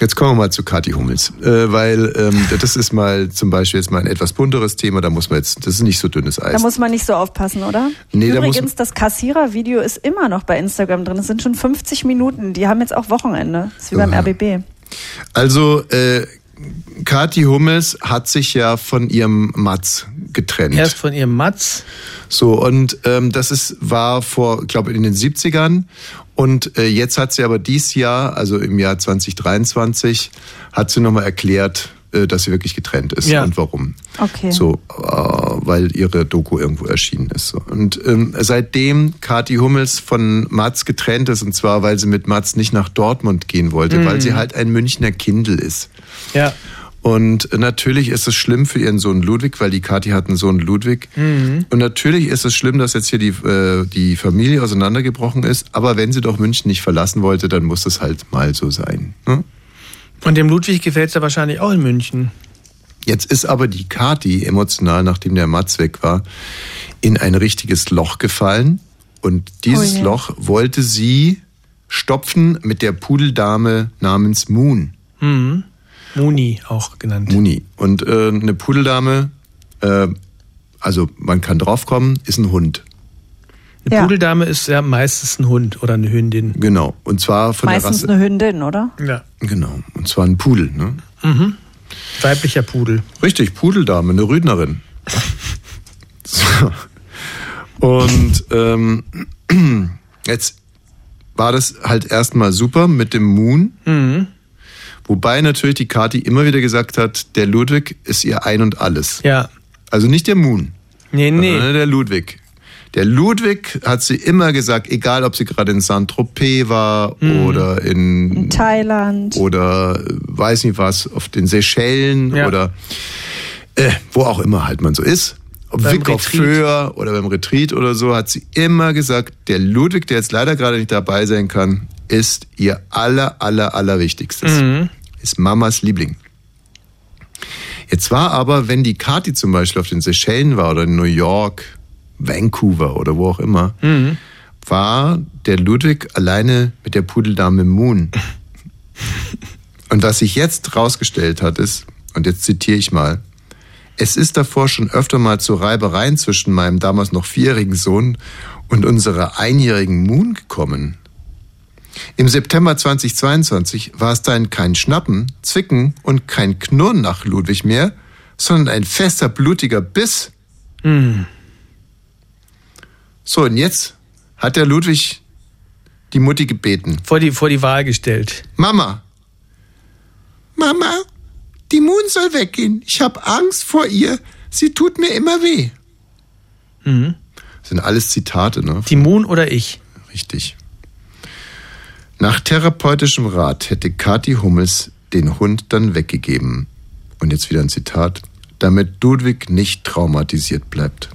Jetzt kommen wir mal zu Kathi Hummels. Äh, weil ähm, das ist mal zum Beispiel jetzt mal ein etwas bunteres Thema, da muss man jetzt, das ist nicht so dünnes Eis. Da muss man nicht so aufpassen, oder? Nee, da muss Übrigens, das Kassierer-Video ist immer noch bei Instagram drin. Es sind schon 50 Minuten. Die haben jetzt auch Wochenende. Das ist wie beim Oha. RBB. Also, äh, Kathi Hummels hat sich ja von ihrem Matz getrennt. Erst von ihrem Matz. So, und ähm, das ist, war vor, glaube in den 70ern. Und äh, jetzt hat sie aber dies Jahr, also im Jahr 2023, hat sie nochmal erklärt, äh, dass sie wirklich getrennt ist Ja. und warum. Okay. So, äh, weil ihre Doku irgendwo erschienen ist. Und ähm, seitdem Kathi Hummels von Mats getrennt ist, und zwar, weil sie mit Mats nicht nach Dortmund gehen wollte, Mhm. weil sie halt ein Münchner Kindel ist. Ja. Und natürlich ist es schlimm für ihren Sohn Ludwig, weil die Kathi hat einen Sohn Ludwig. Mhm. Und natürlich ist es schlimm, dass jetzt hier die, äh, die Familie auseinandergebrochen ist. Aber wenn sie doch München nicht verlassen wollte, dann muss es halt mal so sein. Ne? Und dem Ludwig gefällt es ja wahrscheinlich auch in München. Jetzt ist aber die Kathi emotional, nachdem der Mats weg war, in ein richtiges Loch gefallen. Und dieses Oh je. Loch wollte sie stopfen mit der Pudeldame namens Moon. Mhm. Muni auch genannt. Muni. Und äh, eine Pudeldame, äh, also man kann draufkommen, ist ein Hund. Eine Ja. Pudeldame ist ja meistens ein Hund oder eine Hündin. Genau. Und zwar von Meistens der Rasse. eine Hündin, oder? Ja. Genau. Und zwar ein Pudel. Ne? Mhm. Weiblicher Pudel. Richtig, Pudeldame, eine Rüdnerin. So. Und ähm, jetzt war das halt erstmal super mit dem Moon. Mhm. Wobei natürlich die Kati immer wieder gesagt hat, der Ludwig ist ihr Ein und Alles. Ja. Also nicht der Moon, Nee, nee. sondern der Ludwig. Der Ludwig hat sie immer gesagt, egal ob sie gerade in Saint-Tropez war Mhm. oder in, In Thailand. oder äh, weiß nicht was, auf den Seychellen Ja. oder äh, wo auch immer halt man so ist. Ob Beim Vic auf. Föhr oder beim Retreat oder so, hat sie immer gesagt, der Ludwig, der jetzt leider gerade nicht dabei sein kann, ist ihr aller, aller, aller Wichtigstes. Mhm. Ist Mamas Liebling. Jetzt war aber, wenn die Kati zum Beispiel auf den Seychellen war oder in New York, Vancouver oder wo auch immer, Mhm. war der Ludwig alleine mit der Pudeldame Moon. Und was sich jetzt rausgestellt hat, ist, und jetzt zitiere ich mal, es ist davor schon öfter mal zu Reibereien zwischen meinem damals noch vierjährigen Sohn und unserer einjährigen Moon gekommen. Im September 2022 war es dann kein Schnappen, Zwicken und kein Knurren nach Ludwig mehr, sondern ein fester, blutiger Biss. Mhm. So, und jetzt hat der Ludwig die Mutti gebeten. Vor die, vor die Wahl gestellt. Mama, Mama, die Moon soll weggehen. Ich habe Angst vor ihr. Sie tut mir immer weh. Mhm. Das sind alles Zitate, ne? Die Moon oder ich? Richtig. Nach therapeutischem Rat hätte Kathi Hummels den Hund dann weggegeben. Und jetzt wieder ein Zitat. Damit Ludwig nicht traumatisiert bleibt.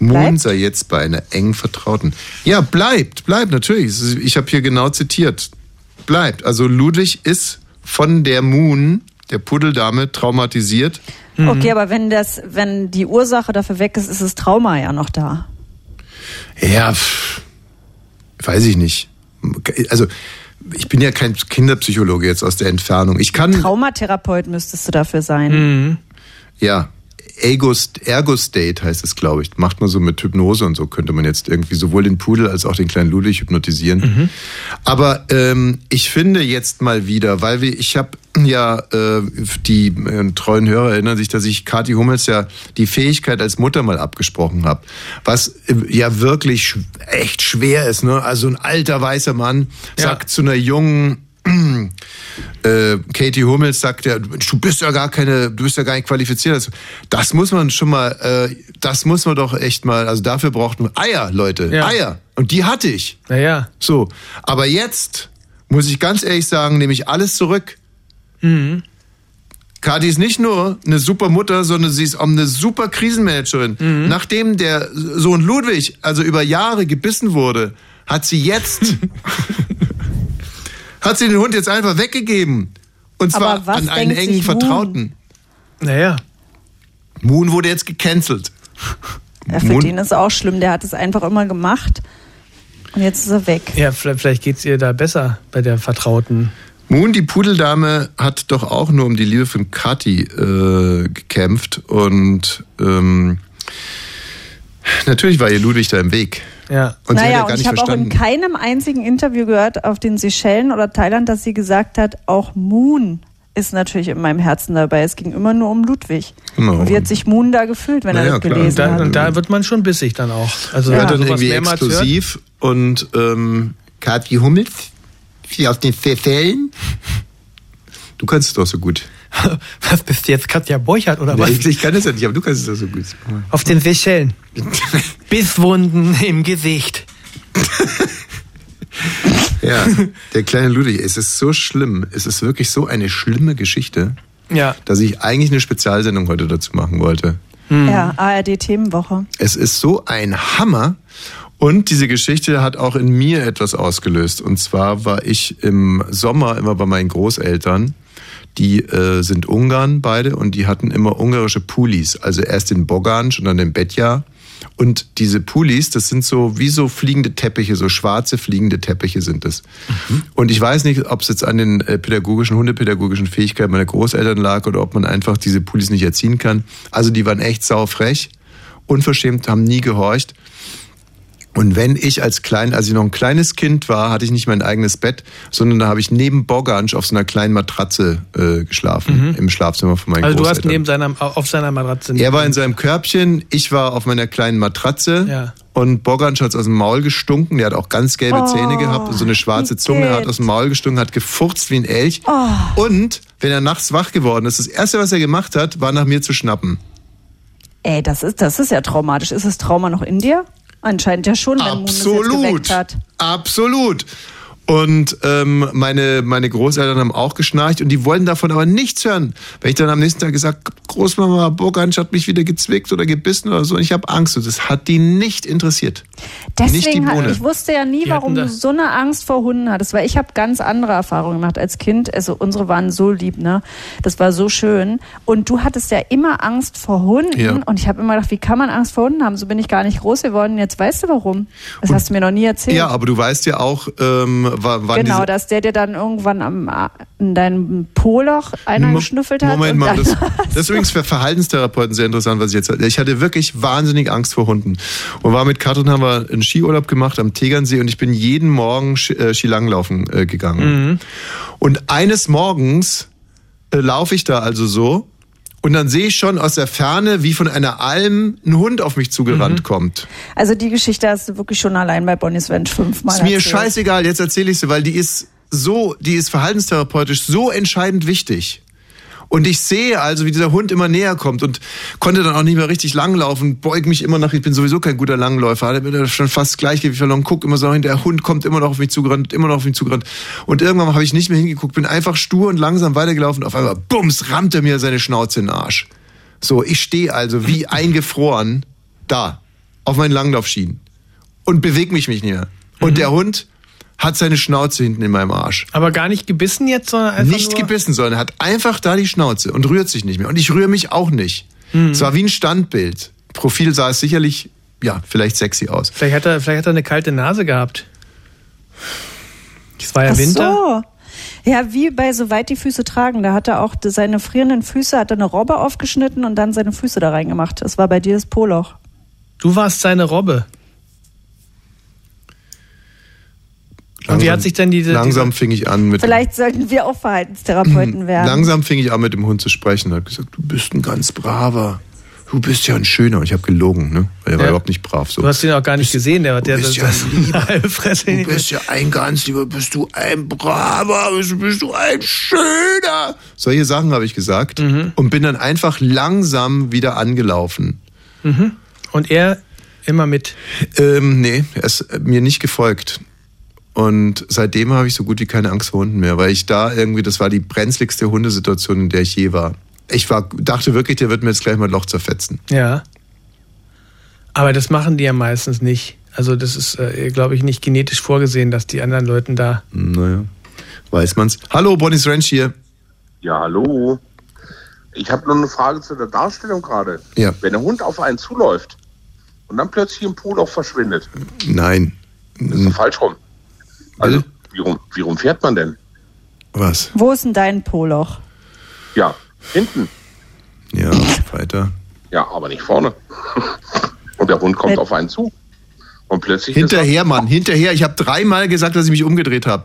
Moon Bleibt? sei jetzt bei einer eng Vertrauten. Ja, bleibt, bleibt, natürlich. Ich habe hier genau zitiert. Bleibt. Also Ludwig ist von der Moon, der Puddeldame, traumatisiert. Okay, aber wenn das, wenn die Ursache dafür weg ist, ist das Trauma ja noch da. Ja, pff, weiß ich nicht. Also, ich bin ja kein Kinderpsychologe jetzt aus der Entfernung. Ich kann, Traumatherapeut müsstest du dafür sein. Mhm. ja, Ergo-State heißt es, glaube ich. Macht man so mit Hypnose und so, könnte man jetzt irgendwie sowohl den Pudel als auch den kleinen Ludwig hypnotisieren. Aber ähm, ich finde jetzt mal wieder, weil wir, ich habe ja, äh, die äh, treuen Hörer erinnern sich, dass ich Kathi Hummels ja die Fähigkeit als Mutter mal abgesprochen habe. Was äh, ja wirklich sch echt schwer ist. Ne? Also ein alter weißer Mann sagt zu einer jungen äh, Katie Hummels sagt ja, du bist ja gar keine, du bist ja gar nicht qualifiziert. Also, das muss man schon mal, äh, das muss man doch echt mal, also dafür braucht man Eier, Leute, Ja. Eier. Und die hatte ich. Naja. So, aber jetzt muss ich ganz ehrlich sagen, nehme ich alles zurück. Mhm. Kathi ist nicht nur eine super Mutter, sondern sie ist auch eine super Krisenmanagerin. Mhm. Nachdem der Sohn Ludwig also über Jahre gebissen wurde, hat sie jetzt hat sie den Hund jetzt einfach weggegeben. Und zwar an einen engen Moon? Vertrauten. Naja. Moon wurde jetzt gecancelt. Ja, für Moon- den ist es auch schlimm. Der hat es einfach immer gemacht. Und jetzt ist er weg. Ja, vielleicht, vielleicht geht es ihr da besser bei der Vertrauten. Moon, die Pudeldame, hat doch auch nur um die Liebe von Kathi äh, gekämpft. Und ähm, natürlich war ihr Ludwig da im Weg. Ja. Und sie hat naja, ja gar und ich habe auch in keinem einzigen Interview gehört auf den Seychellen oder Thailand, dass sie gesagt hat, auch Moon ist natürlich in meinem Herzen dabei. Es ging immer nur um Ludwig. Genau. Und wie hat sich Moon da gefühlt, wenn Naja, er das klar. gelesen Und da, hat? und da wird man schon bissig dann auch. Also Ja, dann irgendwie mehrmals exklusiv und ähm, Kathi Hummels, sie auf den Seychellen. Du kannst es doch so gut. Was bist du jetzt Katja Borchert oder was? Ich, ich kann es ja nicht, aber du kannst es doch so gut. Auf den Seychellen. Bisswunden im Gesicht. Ja, der kleine Ludwig, es ist so schlimm. Es ist wirklich so eine schlimme Geschichte, Ja. dass ich eigentlich eine Spezialsendung heute dazu machen wollte. Ja, ARD-Themenwoche. Es ist so ein Hammer. Und diese Geschichte hat auch in mir etwas ausgelöst. Und zwar war ich im Sommer immer bei meinen Großeltern. Die äh, sind Ungarn beide und die hatten immer ungarische Pulis. Also erst den Bogansch und dann den Betja. Und diese Pulis, das sind so wie so fliegende Teppiche, so schwarze fliegende Teppiche sind es. Und ich weiß nicht, ob es jetzt an den äh, pädagogischen, hundepädagogischen Fähigkeiten meiner Großeltern lag oder ob man einfach diese Pulis nicht erziehen kann. Also die waren echt saufrech, unverschämt, haben nie gehorcht. Und wenn ich als klein, als ich noch ein kleines Kind war, hatte ich nicht mein eigenes Bett, sondern da habe ich neben Bogansch auf so einer kleinen Matratze äh, geschlafen im Schlafzimmer von meinen Also du hast neben seiner, auf seiner Matratze. Er war in seinem Körbchen, ich war auf meiner kleinen Matratze Ja. und Bogansch hat aus dem Maul gestunken. Der hat auch ganz gelbe Oh, Zähne gehabt, so eine schwarze Zunge, er hat aus dem Maul gestunken, hat gefurzt wie ein Elch. Oh. Und wenn er nachts wach geworden ist, das erste, was er gemacht hat, war nach mir zu schnappen. Ey, das ist, das ist ja traumatisch. Ist das Trauma noch in dir? Anscheinend ja schon, wenn Moon es Absolut. geweckt hat. Absolut. Und ähm, meine, meine Großeltern haben auch geschnarcht und die wollten davon aber nichts hören. Wenn ich dann am nächsten Tag gesagt Großmama Burgansch hat mich wieder gezwickt oder gebissen oder so, und ich habe Angst. Und das hat die nicht interessiert. nicht die Deswegen, hat, Bohne. ich wusste ja nie, Die warum du so eine Angst vor Hunden hattest, weil ich habe ganz andere Erfahrungen gemacht als Kind. Also unsere waren so lieb, ne? Das war so schön. Und du hattest ja immer Angst vor Hunden. Ja. Und ich habe immer gedacht, wie kann man Angst vor Hunden haben? So bin ich gar nicht groß geworden. Jetzt weißt du warum. Das hast du mir noch nie erzählt. Ja, aber du weißt ja auch, ähm, wa- wann genau, diese, dass der dir dann irgendwann am, in deinem Poloch einer Mo- geschnüffelt hat. Moment mal, das, das ist übrigens für Verhaltenstherapeuten sehr interessant, was ich jetzt Ich hatte wirklich wahnsinnig Angst vor Hunden. Und war mit Katrin, haben wir einen Skiurlaub gemacht am Tegernsee und ich bin jeden Morgen Ski, äh, Skilanglaufen äh, gegangen. Und eines Morgens äh, laufe ich da also so und dann sehe ich schon aus der Ferne, wie von einer Alm ein Hund auf mich zugerannt kommt. Also die Geschichte hast du wirklich schon allein bei Bonnie's Ranch fünfmal Ist mir erzählt. scheißegal, jetzt erzähle ich sie, weil die ist so, die ist verhaltenstherapeutisch so entscheidend wichtig. Und ich sehe also, wie dieser Hund immer näher kommt und konnte dann auch nicht mehr richtig langlaufen, beug mich immer nach, ich bin sowieso kein guter Langläufer, hatte mir schon fast Gleichgewicht verloren, guck immer so hin, der Hund kommt immer noch auf mich zugerannt, immer noch auf mich zugerannt. Und irgendwann habe ich nicht mehr hingeguckt, bin einfach stur und langsam weitergelaufen, auf einmal, bums, rammt er mir seine Schnauze in den Arsch. So, ich stehe also wie eingefroren da, auf meinen Langlaufschienen und bewege mich nicht mehr. Und der Hund hat seine Schnauze hinten in meinem Arsch. Aber gar nicht gebissen jetzt, sondern einfach Nicht nur gebissen, sondern er hat einfach da die Schnauze und rührt sich nicht mehr. Und ich rühre mich auch nicht. Es war wie ein Standbild. Profil sah es sicherlich, ja, vielleicht sexy aus. Vielleicht hat er, vielleicht hat er eine kalte Nase gehabt. Es war ja Ach Winter. So. Ja, wie bei Soweit die Füße tragen. Da hat er auch seine frierenden Füße, hat er eine Robbe aufgeschnitten und dann seine Füße da reingemacht. Das war bei dir das Poloch. Du warst seine Robbe. Und wie hat sich denn diese. Langsam fing ich an mit. Vielleicht sollten wir auch Verhaltenstherapeuten werden. Langsam fing ich an mit dem Hund zu sprechen und hat gesagt, du bist ein ganz braver. Du bist ja ein schöner. Und ich habe gelogen, ne? Weil er war Ja. überhaupt nicht brav. So. Du hast ihn auch gar nicht gesehen, der, der, bist der, ja ein Lieber. halbe Fresse Du bist ja ein ganz lieber, bist du ein braver, bist, bist du ein schöner. Solche Sachen habe ich gesagt und bin dann einfach langsam wieder angelaufen. Mhm. Und er immer mit. Ähm, nee, er ist mir nicht gefolgt. Und seitdem habe ich so gut wie keine Angst vor Hunden mehr, weil ich da irgendwie, das war die brenzligste Hundesituation, in der ich je war. Ich war, dachte wirklich, der wird mir jetzt gleich mal ein Loch zerfetzen. Ja. Aber das machen die ja meistens nicht. Also das ist, äh, glaube ich, nicht genetisch vorgesehen, dass die anderen Leuten da. Naja, weiß man's. Hallo, Bonnie's Ranch hier. Ja, hallo. Ich habe nur eine Frage zu der Darstellung gerade. Ja. Wenn der Hund auf einen zuläuft und dann plötzlich im Pool auch verschwindet, Nein. ist doch falsch rum. Also, wie rum, wie rum fährt man denn? Was? Wo ist denn dein Poloch? Ja, hinten. Ja, weiter. Ja, aber nicht vorne. Und der Hund kommt Mit- auf einen zu. Und plötzlich Hinterher, Mann, hinterher. Ich habe dreimal gesagt, dass ich mich umgedreht habe.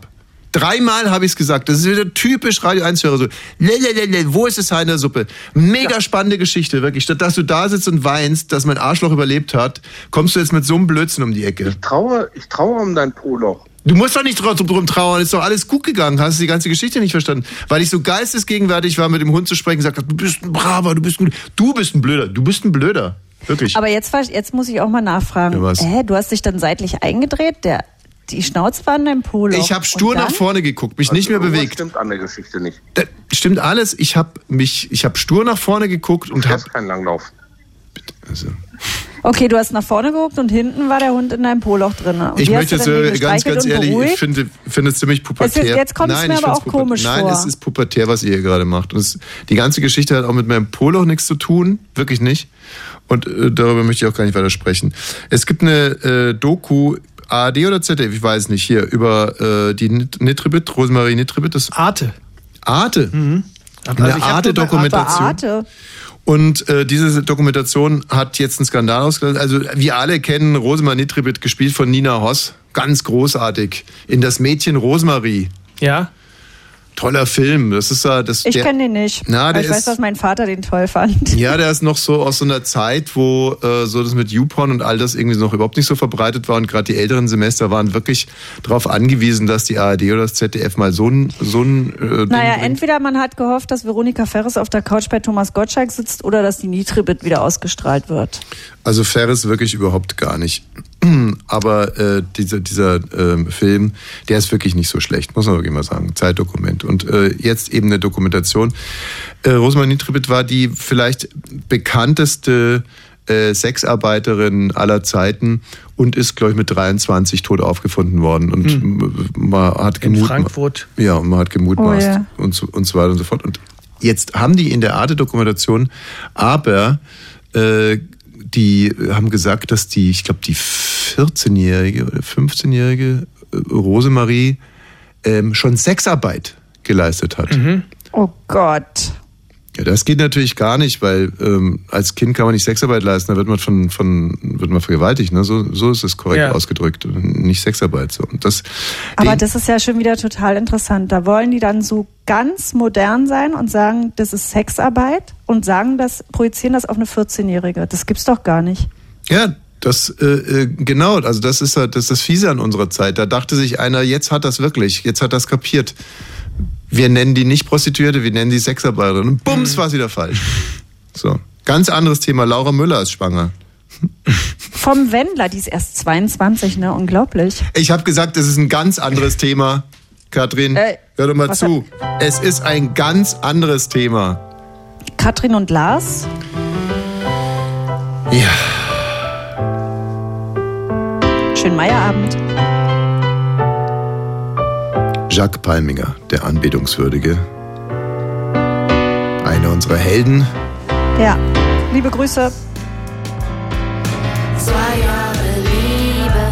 Dreimal habe ich es gesagt. Das ist wieder typisch Radio 1-Hörer. So, lelelele, wo ist in der Suppe? Mega spannende Geschichte, wirklich. Statt dass du da sitzt und weinst, dass mein Arschloch überlebt hat, kommst du jetzt mit so einem Blödsinn um die Ecke. Ich traue, ich traue um dein Poloch. Du musst doch nicht drum, drum trauern, ist doch alles gut gegangen. Hast du die ganze Geschichte nicht verstanden? Weil ich so geistesgegenwärtig war, mit dem Hund zu sprechen, gesagt habe, du bist ein Braver, du bist ein, du bist ein Blöder, du bist ein Blöder. Wirklich. Aber jetzt, jetzt muss ich auch mal nachfragen. Ja? Hä, du hast dich dann seitlich eingedreht? Der, die Schnauze war in deinem Poloch. ich habe stur nach vorne geguckt, mich nicht mehr Also, bewegt. stimmt an der Geschichte nicht. Das stimmt alles. Ich habe mich, ich habe stur nach vorne geguckt und habe keinen Langlauf. Also, Okay, du hast nach vorne geguckt und hinten war der Hund in deinem Poloch drin. Und ich möchte du jetzt äh, ganz, ganz ehrlich, ich finde, finde es ziemlich pubertär. Es ist- jetzt kommt's Nein, mir aber auch komisch Nein, vor. es ist pubertär, was ihr hier gerade macht. Und es, die ganze Geschichte hat auch mit meinem Poloch nichts zu tun, wirklich nicht. Und äh, darüber möchte ich auch gar nicht weiter sprechen. Es gibt eine äh, Doku, ARD oder ZDF, ich weiß nicht, hier, über äh, die Nit- Nitribit, Rosemarie Nitribit. Das Arte. Arte. Mhm. Eine Also Arte-Dokumentation. Arte. Und äh, diese Dokumentation hat jetzt einen Skandal ausgelöst. Also wir alle kennen Rosemarie Nitribit, gespielt von Nina Hoss. Ganz großartig. In das Mädchen Rosemarie. Ja. Toller Film. Das ist ja das. Ich kenne den nicht. Na, der ich weiß, ist- dass mein Vater den toll fand. Ja, der ist noch so aus so einer Zeit, wo äh, so das mit YouPorn und all das irgendwie noch überhaupt nicht so verbreitet war und gerade die älteren Semester waren wirklich darauf angewiesen, dass die ARD oder das ZDF mal so ein so ein äh, Naja, entweder man hat gehofft, dass Veronika Ferres auf der Couch bei Thomas Gottschalk sitzt oder dass die Nitribit wieder ausgestrahlt wird. Also Ferris wirklich überhaupt gar nicht. Aber äh, dieser, dieser ähm, Film, der ist wirklich nicht so schlecht, muss man wirklich mal sagen. Zeitdokument. Und äh, jetzt eben eine Dokumentation. Äh, Rosemarie Nitribit war die vielleicht bekannteste äh, Sexarbeiterin aller Zeiten und ist, glaube ich, mit 23 tot aufgefunden worden. Und Hm. man hat In gemut- Frankfurt. Ja, und man hat gemutmaßt Oh ja. und, so, und so weiter und so fort. Und jetzt haben die in der Arte-Dokumentation aber äh, die haben gesagt, dass die, ich glaube, die 14-jährige oder 15-jährige äh, Rosemarie ähm, schon Sexarbeit geleistet hat. Oh Gott. Ja, das geht natürlich gar nicht, weil ähm, als Kind kann man nicht Sexarbeit leisten, da wird man von, von wird man vergewaltigt, ne? So, so ist es korrekt Ja. ausgedrückt. Nicht Sexarbeit. So. Und das, Aber das ist ja schon wieder total interessant. Da wollen die dann so ganz modern sein und sagen, das ist Sexarbeit und sagen das, projizieren das auf eine 14-Jährige. Das gibt's doch gar nicht. Ja, das äh, äh, genau, also das ist halt- das ist das Fiese an unserer Zeit. Da dachte sich einer, jetzt hat das wirklich, jetzt hat das kapiert. Wir nennen die nicht Prostituierte, wir nennen die Sexarbeiterin. Und bums, war es wieder falsch. So, ganz anderes Thema. Laura Müller ist schwanger. Vom Wendler, die ist erst 22, ne? Unglaublich. Ich habe gesagt, es ist ein ganz anderes Thema. Katrin, Äh, hör doch mal zu. Es ist ein ganz anderes Thema. Katrin und Lars? Ja. Schönen Meierabend. Jacques Palminger, der Anbetungswürdige. Einer unserer Helden. Ja. Liebe Grüße. Zwei Jahre Liebe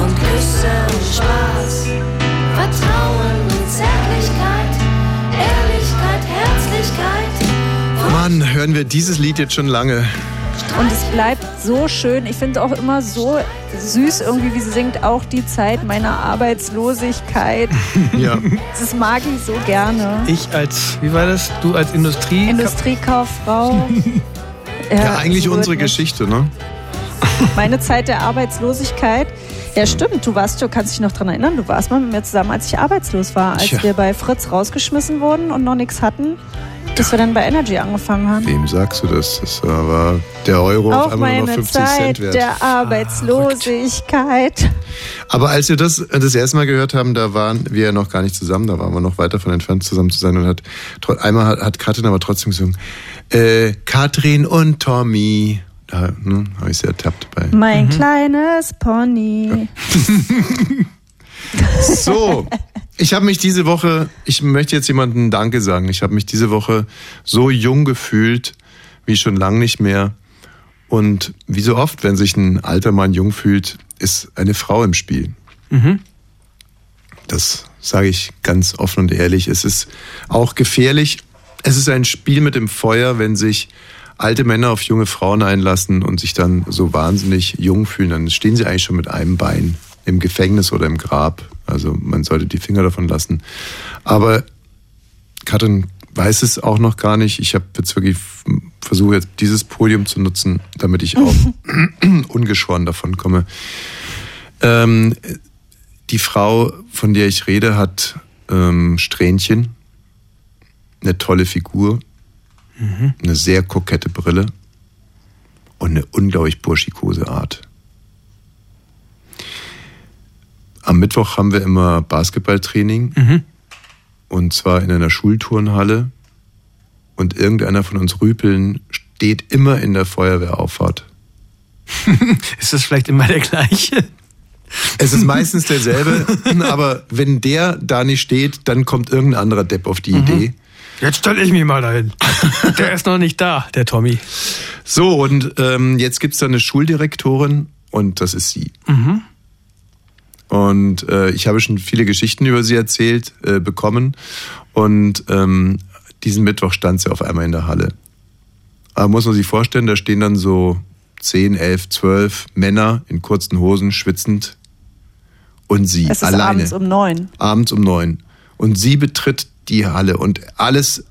und Küsse und Spaß. Vertrauen und Zärtlichkeit. Ehrlichkeit, Herzlichkeit. Mann, hören wir dieses Lied jetzt schon lange. Und es bleibt so schön. Ich finde auch immer so süß irgendwie, wie sie singt, auch die Zeit meiner Arbeitslosigkeit. Ja. Das mag ich so gerne. Ich als, wie war das? Du als Industrie. Industriekauffrau. Ja, eigentlich so unsere. Geschichte, ne? Meine Zeit der Arbeitslosigkeit. Ja, stimmt. Du warst, du kannst dich noch dran erinnern, du warst mal mit mir zusammen, als ich arbeitslos war, als Tja. wir bei Fritz rausgeschmissen wurden und noch nichts hatten, bis wir dann bei Energy angefangen haben. Wem sagst du das? Das war der Euro auf Auch einmal nur noch meine 50 Zeit Cent wert. der Arbeitslosigkeit. Aber als wir das das erste Mal gehört haben, da waren wir ja noch gar nicht zusammen, da waren wir noch weit davon entfernt, zusammen zu sein. Und hat einmal hat, hat Katrin aber trotzdem gesungen, äh, Katrin und Tommy. Da ne, habe ich sie ertappt bei. Mein kleines Pony. So, ich habe mich diese Woche, ich möchte jetzt jemandem Danke sagen. Ich habe mich diese Woche so jung gefühlt wie schon lang nicht mehr. Und wie so oft, wenn sich ein alter Mann jung fühlt, ist eine Frau im Spiel. Mhm. Das sage ich ganz offen und ehrlich. Es ist auch gefährlich. Es ist ein Spiel mit dem Feuer, wenn sich alte Männer auf junge Frauen einlassen und sich dann so wahnsinnig jung fühlen. Dann stehen sie eigentlich schon mit einem Bein im Gefängnis oder im Grab. Also man sollte die Finger davon lassen. Aber Katrin weiß es auch noch gar nicht. Ich habe jetzt wirklich versuche jetzt dieses Podium zu nutzen, damit ich auch ungeschoren davon komme. Ähm, die Frau, von der ich rede, hat ähm, Strähnchen, eine tolle Figur, eine sehr kokette Brille und eine unglaublich burschikose Art. Am Mittwoch haben wir immer Basketballtraining Mhm. und zwar in einer Schulturnhalle und irgendeiner von uns Rüpeln steht immer in der Feuerwehrauffahrt. Ist das vielleicht immer der gleiche? Es ist meistens derselbe, aber wenn der da nicht steht, dann kommt irgendein anderer Depp auf die Idee. Jetzt stelle ich mich mal dahin. Der ist noch nicht da, der Tommy. So, und ähm, jetzt gibt's da eine Schuldirektorin und das ist sie. Mhm. Und äh, ich habe schon viele Geschichten über sie erzählt äh, bekommen. Und ähm, diesen Mittwoch stand sie auf einmal in der Halle. Aber muss man sich vorstellen, da stehen dann so 10, 11, 12 Männer in kurzen Hosen, schwitzend. Und sie Es ist alleine. abends um neun. abends um neun. Und sie betritt die Halle und alles,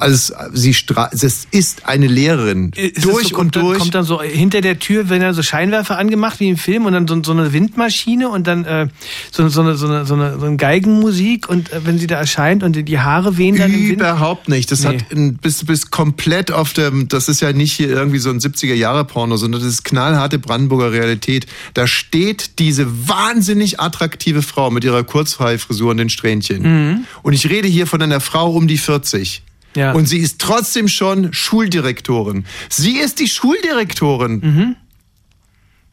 alles, sie es ist eine Lehrerin. Ist es durch so, und dann- durch. Kommt dann so hinter der Tür, wenn er so Scheinwerfer angemacht wie im Film und dann so, so eine Windmaschine und dann äh, so, so, eine, so, eine, so, eine, so eine Geigenmusik und äh, wenn sie da erscheint und die- Haare wehen dann. Überhaupt nicht. Das Nee. hat ein, bist, bist komplett auf dem, das ist ja nicht hier irgendwie so ein 70er-Jahre-Porno, sondern das ist knallharte Brandenburger Realität. Da steht diese wahnsinnig attraktive Frau mit ihrer Kurzhaarfrisur und den Strähnchen. Mhm. Und ich rede hier von einer Frau um die 40. Ja. Und sie ist trotzdem schon Schuldirektorin. Sie ist die Schuldirektorin. Mhm.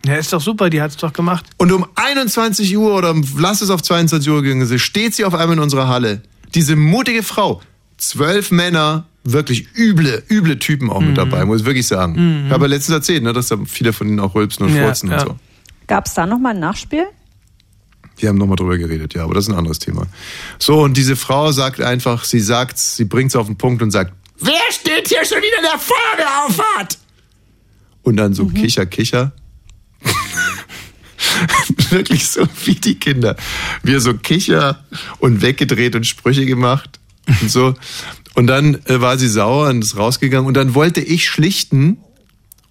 Ja, ist doch super, die hat's doch gemacht. Und um 21 Uhr oder um, lass es auf 22 Uhr gehen, sie steht sie auf einmal in unserer Halle. Diese mutige Frau. Zwölf Männer, wirklich üble, üble Typen auch Mhm. mit dabei, muss ich wirklich sagen. Mhm. Ich habe ja letztens erzählt, ne, dass da viele von ihnen auch rülpsen und Ja, furzen ja. und so. Gab es da nochmal ein Nachspiel? Wir haben nochmal drüber geredet, ja, aber das ist ein anderes Thema. So, und diese Frau sagt einfach, sie sagt, sie bringt es auf den Punkt und sagt, Wer steht hier schon wieder in der Feuerwehrauffahrt? und dann so Kicher, Kicher. Wirklich so wie die Kinder. Wir so Kicher und weggedreht und Sprüche gemacht und so. Und dann äh, war sie sauer und ist rausgegangen und dann wollte ich schlichten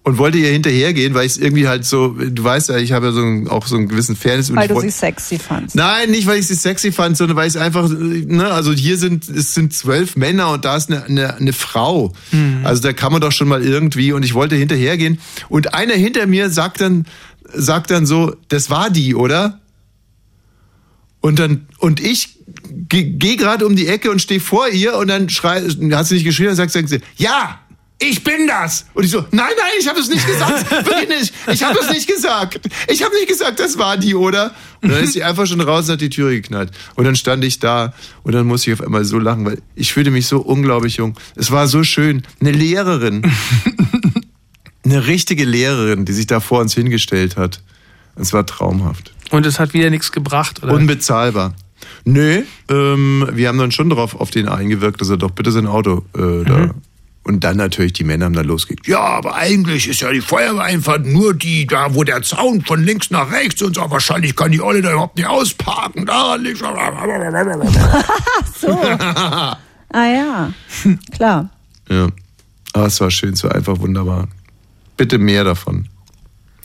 und wollte ihr hinterhergehen, weil ich es irgendwie halt so, du weißt ja, ich habe ja so einen, auch so einen gewissen Fairness. Weil du sie sexy fandst. Nein, nicht weil ich sie sexy fand, sondern weil ich es einfach, ne, also hier sind es sind zwölf Männer und da ist eine, eine, eine Frau. Also da kann man doch schon mal irgendwie und ich wollte hinterhergehen und einer hinter mir sagt dann sagt dann so, das war die, oder? Und dann und ich gehe geh gerade um die Ecke und stehe vor ihr und dann schreit, hat sie nicht geschrien, dann sagt, sagt sie, ja, ich bin das. Und ich so, nein, nein, ich habe es nicht gesagt. Wirklich nicht. Ich habe es nicht gesagt. Ich habe nicht gesagt, das war die, oder? Und dann ist sie einfach schon raus und hat die Tür geknallt. Und dann stand ich da und dann musste ich auf einmal so lachen, weil ich fühlte mich so unglaublich jung. Es war so schön. Eine Lehrerin. Eine richtige Lehrerin, die sich da vor uns hingestellt hat. Es war traumhaft. Und es hat wieder nichts gebracht, oder? Unbezahlbar. Nö, ähm, wir haben dann schon drauf auf den eingewirkt, dass er doch bitte sein Auto äh, da. Und dann natürlich die Männer haben dann losgekickt. Ja, aber eigentlich ist ja die Feuerwehreinfahrt nur die, da wo der Zaun von links nach rechts und so. Wahrscheinlich kann die Olle da überhaupt nicht ausparken. Daran liegt so. Ah ja, klar. Ja. Aber es war schön, es war einfach wunderbar. Bitte mehr davon.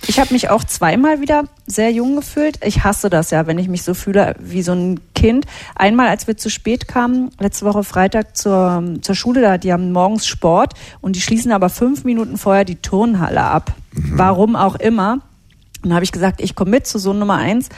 Ich habe mich auch zweimal wieder sehr jung gefühlt. Ich hasse das ja, wenn ich mich so fühle wie so ein Kind. Einmal, als wir zu spät kamen, letzte Woche Freitag zur, zur Schule, da die haben morgens Sport und die schließen aber fünf Minuten vorher die Turnhalle ab. Warum auch immer. Und dann habe ich gesagt, ich komme mit zu Sohn Nummer eins.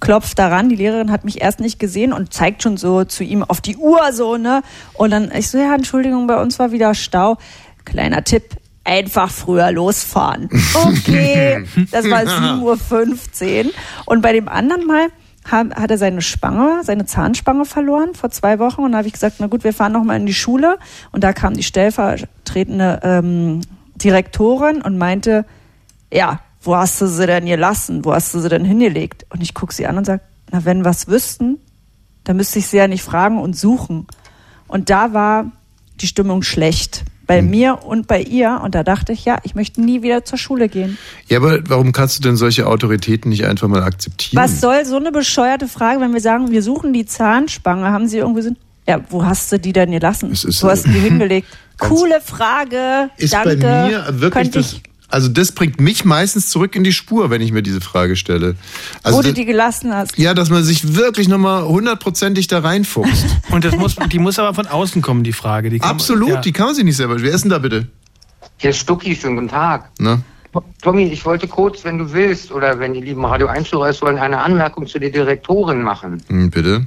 Klopft daran, die Lehrerin hat mich erst nicht gesehen und zeigt schon so zu ihm auf die Uhr so, ne? Und dann, ich so, ja, Entschuldigung, bei uns war wieder Stau. Kleiner Tipp, einfach früher losfahren. Okay, das war 7.15 Uhr. Und bei dem anderen Mal hat, er seine Spange, seine Zahnspange verloren vor zwei Wochen. Und da habe ich gesagt, na gut, wir fahren nochmal in die Schule. Und da kam die stellvertretende ähm, Direktorin und meinte, ja, wo hast du sie denn gelassen? Wo hast du sie denn hingelegt? Und ich gucke sie an und sage, na, wenn was wüssten, dann müsste ich sie ja nicht fragen und suchen. Und da war die Stimmung schlecht. Bei mir und bei ihr. Und da dachte ich, ja, ich möchte nie wieder zur Schule gehen. Ja, aber warum kannst du denn solche Autoritäten nicht einfach mal akzeptieren? Was soll so eine bescheuerte Frage, wenn wir sagen, wir suchen die Zahnspange, haben sie irgendwie so, ja, wo hast du die denn gelassen? ist, wo hast du die äh, hingelegt? Coole Frage. Ist Danke. bei mir wirklich Könnte das. ich, Also das bringt mich meistens zurück in die Spur, wenn ich mir diese Frage stelle. wo Also du das- die gelassen hast. ja, dass man sich wirklich nochmal hundertprozentig da reinfuchst. Und das muss, die muss aber von außen kommen, die Frage. Die kann man- Absolut, ja. die kann man sich nicht selber. Wer ist denn da bitte? Hier ist Stucki, schönen guten Tag. Ne? Tommy, ich wollte kurz, wenn du willst, oder wenn die lieben Radio 1 Hörer es wollen, eine Anmerkung zu der Direktorin machen. Hm, bitte?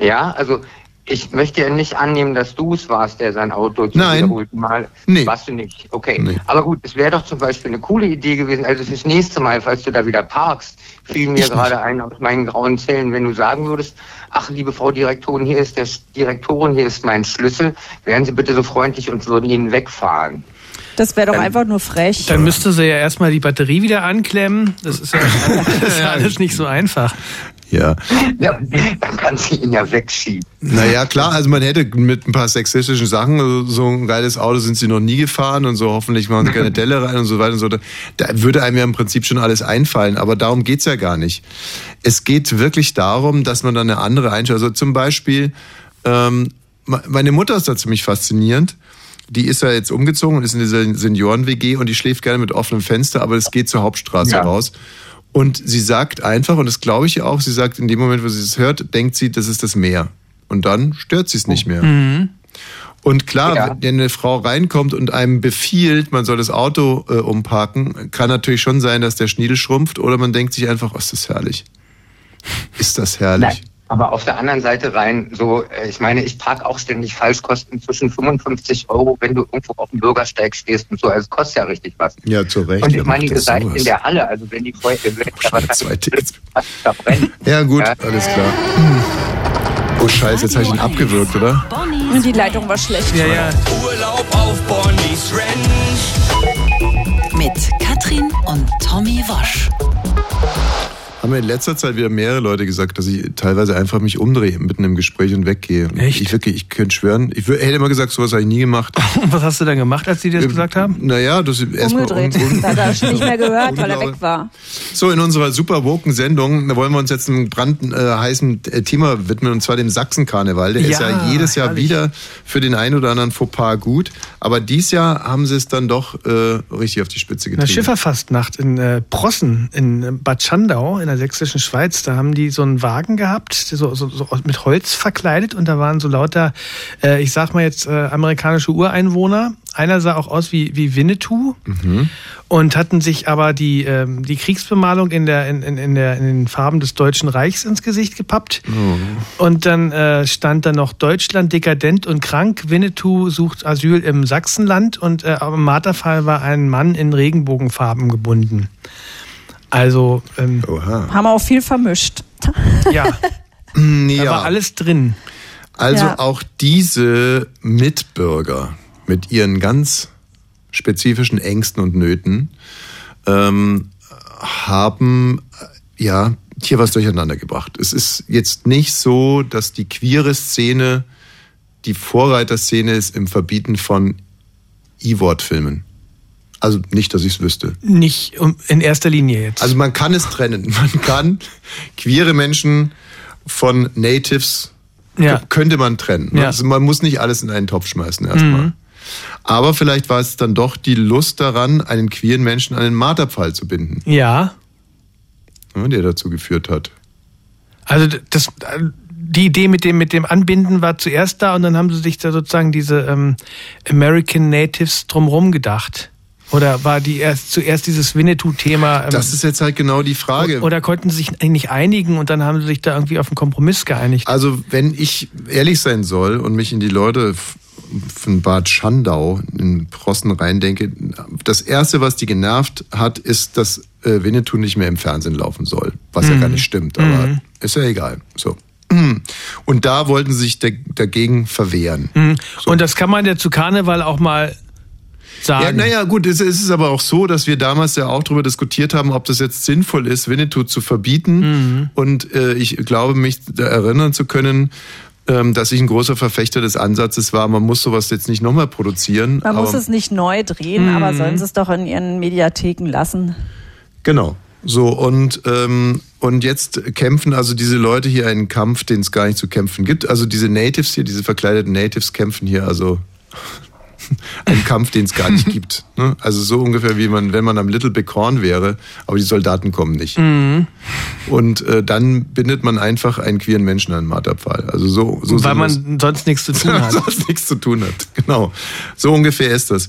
Ja, also ich möchte ja nicht annehmen, dass du es warst, der sein Auto zum Nein. wiederholten Mal. Nee. Warst du nicht. Okay. Nee. Aber gut, es wäre doch zum Beispiel eine coole Idee gewesen, also fürs nächste Mal, falls du da wieder parkst, fiel mir Ich gerade ein aus meinen grauen Zellen, wenn du sagen würdest, ach liebe Frau Direktorin, hier ist der Direktorin, hier ist mein Schlüssel, wären Sie bitte so freundlich und würden ihn wegfahren. Das wäre doch einfach nur frech. Dann müsste sie ja erstmal die Batterie wieder anklemmen. Das ist ja, das ist ja alles nicht so einfach. Ja. Ja, dann kann sie ihn ja wegschieben. Naja, klar, also man hätte mit ein paar sexistischen Sachen, also so ein geiles Auto sind sie noch nie gefahren und so, hoffentlich machen sie keine Delle rein und so weiter und so. Da da würde einem ja im Prinzip schon alles einfallen, aber darum geht's ja gar nicht. Es geht wirklich darum, dass man dann eine andere Einstellung, also zum Beispiel, ähm, me- meine Mutter ist da ziemlich faszinierend. Die ist ja jetzt umgezogen und ist in dieser Senioren-WG und die schläft gerne mit offenem Fenster, aber es geht zur Hauptstraße Ja. raus. Und sie sagt einfach, und das glaube ich ihr auch, sie sagt, in dem Moment, wo sie es hört, denkt sie, das ist das Meer. Und dann stört sie es nicht mehr. Mhm. Und klar, wenn eine Frau reinkommt und einem befiehlt, man soll das Auto äh, umparken, kann natürlich schon sein, dass der Schniedel schrumpft oder man denkt sich einfach, oh, ist das herrlich. Ist das herrlich. Nein, aber auf der anderen Seite rein, so, äh, ich meine, ich park auch ständig Falschkosten zwischen 55 Euro, wenn du irgendwo auf dem Bürgersteig stehst und so, also es kostet ja richtig was. Ja, zu Recht. Und ich meine, ihr seid sowas? in der Halle, also wenn die was verbrennt. Ja, gut, alles klar. Oh Scheiße, jetzt habe ich ihn abgewürgt, oder? Und die Leitung war schlecht. Ja, ja. Urlaub auf Bonnie's Ranch. Mit Katrin und Tommy Wosch. Haben mir in letzter Zeit wieder mehrere Leute gesagt, dass ich teilweise einfach mich umdrehe mitten im Gespräch und weggehe. Echt? Ich wirklich, ich könnte schwören, ich hätte immer gesagt, sowas habe ich nie gemacht. Und was hast du dann gemacht, als die dir das gesagt haben? Naja, das erstmal Umgedreht. un- un- Da hat er schon nicht mehr gehört, weil er weg war. So, in unserer super woken Sendung da wollen wir uns jetzt einem brandheißen äh, äh, Thema widmen, und zwar dem Sachsenkarneval. Der ist Ja, ja jedes Jahr wieder für den einen oder anderen Fauxpas gut. Aber dies Jahr haben sie es dann doch äh, richtig auf die Spitze In der getrieben. Schifferfastnacht in äh, Prossen, in Bad Schandau, in der sächsischen Schweiz, da haben die so einen Wagen gehabt, so, so, so mit Holz verkleidet und da waren so lauter, äh, ich sag mal jetzt, äh, amerikanische Ureinwohner. Einer sah auch aus wie, wie Winnetou Mhm. und hatten sich aber die, ähm, die Kriegsbemalung in, der, in, in, in, der, in den Farben des Deutschen Reichs ins Gesicht gepappt. Und dann äh, stand da noch Deutschland dekadent und krank. Winnetou sucht Asyl im Sachsenland und äh, am Marterfall war ein Mann in Regenbogenfarben gebunden. Also, ähm, Haben wir auch viel vermischt. ja, ja. da war alles drin. Also Ja. auch diese Mitbürger mit ihren ganz spezifischen Ängsten und Nöten ähm, haben äh, ja hier was durcheinander gebracht. Es ist jetzt nicht so, dass die queere Szene die Vorreiterszene ist im Verbieten von E-Wort-Filmen. Also nicht, dass ich es wüsste. Nicht in erster Linie jetzt. Also man kann es trennen. Man kann queere Menschen von Natives Ja. könnte man trennen. Ja. Also man muss nicht alles in einen Topf schmeißen erstmal. Mhm. Aber vielleicht war es dann doch die Lust daran, einen queeren Menschen an den Marterpfahl zu binden, Ja, ja, der dazu geführt hat. also das, die Idee mit dem, mit dem Anbinden war zuerst da und dann haben sie sich da sozusagen diese ähm, American Natives drumherum gedacht. Oder war die erst zuerst dieses Winnetou-Thema? Ähm, Das ist jetzt halt genau die Frage. Oder konnten sie sich nicht einigen und dann haben sie sich da irgendwie auf einen Kompromiss geeinigt? Also wenn ich ehrlich sein soll und mich in die Leute von Bad Schandau in Prossen reindenke, das Erste, was die genervt hat, ist, dass äh, Winnetou nicht mehr im Fernsehen laufen soll. Was ja Mhm. gar nicht stimmt, aber Mhm. ist ja egal. So. Und da wollten sie sich da- dagegen verwehren. Mhm. Und das kann man ja zu Karneval auch mal sagen. Ja, naja, gut, es es ist aber auch so, dass wir damals ja auch darüber diskutiert haben, ob das jetzt sinnvoll ist, Winnetou zu verbieten. Mhm. Und äh, ich glaube, mich da erinnern zu können, ähm, dass ich ein großer Verfechter des Ansatzes war, man muss sowas jetzt nicht nochmal produzieren. Man muss es nicht neu drehen, Mhm. aber sollen sie es doch in ihren Mediatheken lassen. Genau. So, und, ähm, und jetzt kämpfen also diese Leute hier einen Kampf, den es gar nicht zu kämpfen gibt. Also diese Natives hier, diese verkleideten Natives kämpfen hier also einen Kampf, den es gar nicht gibt. Ne? Also so ungefähr wie man, wenn man am Little Big Horn wäre, aber die Soldaten kommen nicht. Mhm. Und äh, dann bindet man einfach einen queeren Menschen an den Marterpfahl. Also so, so Weil man sonst nichts zu tun hat. sonst nichts zu tun hat. Genau. So ungefähr ist das.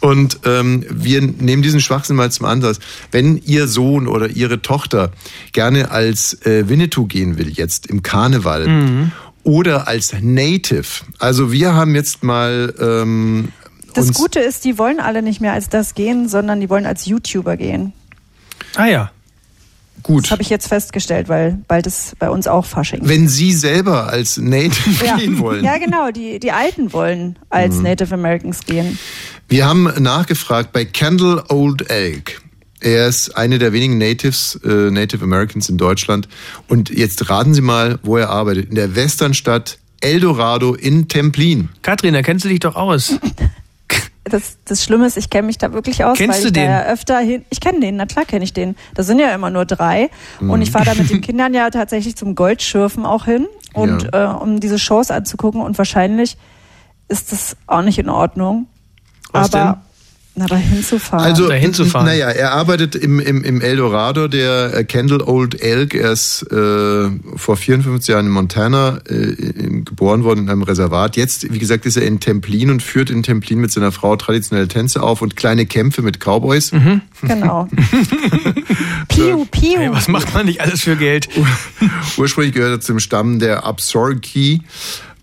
Und ähm, wir nehmen diesen Schwachsinn mal zum Ansatz. Wenn Ihr Sohn oder Ihre Tochter gerne als äh, Winnetou gehen will, jetzt im Karneval, Mhm. Oder als Native, also wir haben jetzt mal ähm, Das Gute ist, die wollen alle nicht mehr als das gehen, sondern die wollen als YouTuber gehen. Ah ja. Gut. Das habe ich jetzt festgestellt, weil bald ist bei uns auch Fasching. Wenn Sie selber als Native ja. gehen wollen. Ja, genau. Die, die Alten wollen als Mhm. Native Americans gehen. Wir haben nachgefragt bei Kendall Old Elk. Er ist eine der wenigen Natives, äh, Native Americans in Deutschland. Und jetzt raten Sie mal, wo er arbeitet. In der Westernstadt Eldorado in Templin. Katrin, da kennst du dich doch aus. Das, das Schlimme ist, ich kenne mich da wirklich aus, Kennst weil du ich den? da ja öfter hin. Ich kenne den, na klar kenne ich den. Das sind ja immer nur drei. Mhm. Und ich fahre da mit den Kindern ja tatsächlich zum Goldschürfen auch hin und äh, um diese Shows anzugucken. Und wahrscheinlich ist das auch nicht in Ordnung. Was aber na, da hinzufahren. Also, naja, er arbeitet im, im, im Eldorado, der äh, Kendall Old Elk. Er ist äh, vor 54 Jahren in Montana äh, in, geboren worden in einem Reservat. Jetzt, wie gesagt, ist er in Templin und führt in Templin mit seiner Frau traditionelle Tänze auf und kleine Kämpfe mit Cowboys. Genau. piu, piu. Hey, was macht man nicht alles für Geld? Ursprünglich gehört er zum Stamm der Absorki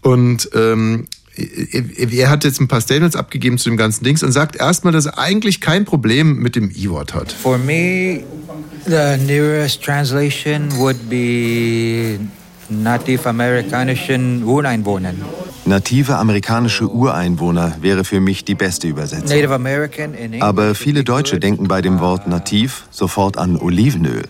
und ähm, er hat jetzt ein paar Statements abgegeben zu dem ganzen Dings und sagt erstmal, dass er eigentlich kein Problem mit dem E-Wort hat. For me, the nearest translation would be Native amerikanischen Ureinwohnern. Native amerikanische Ureinwohner wäre für mich die beste Übersetzung. Aber viele Deutsche denken bei dem Wort nativ sofort an Olivenöl.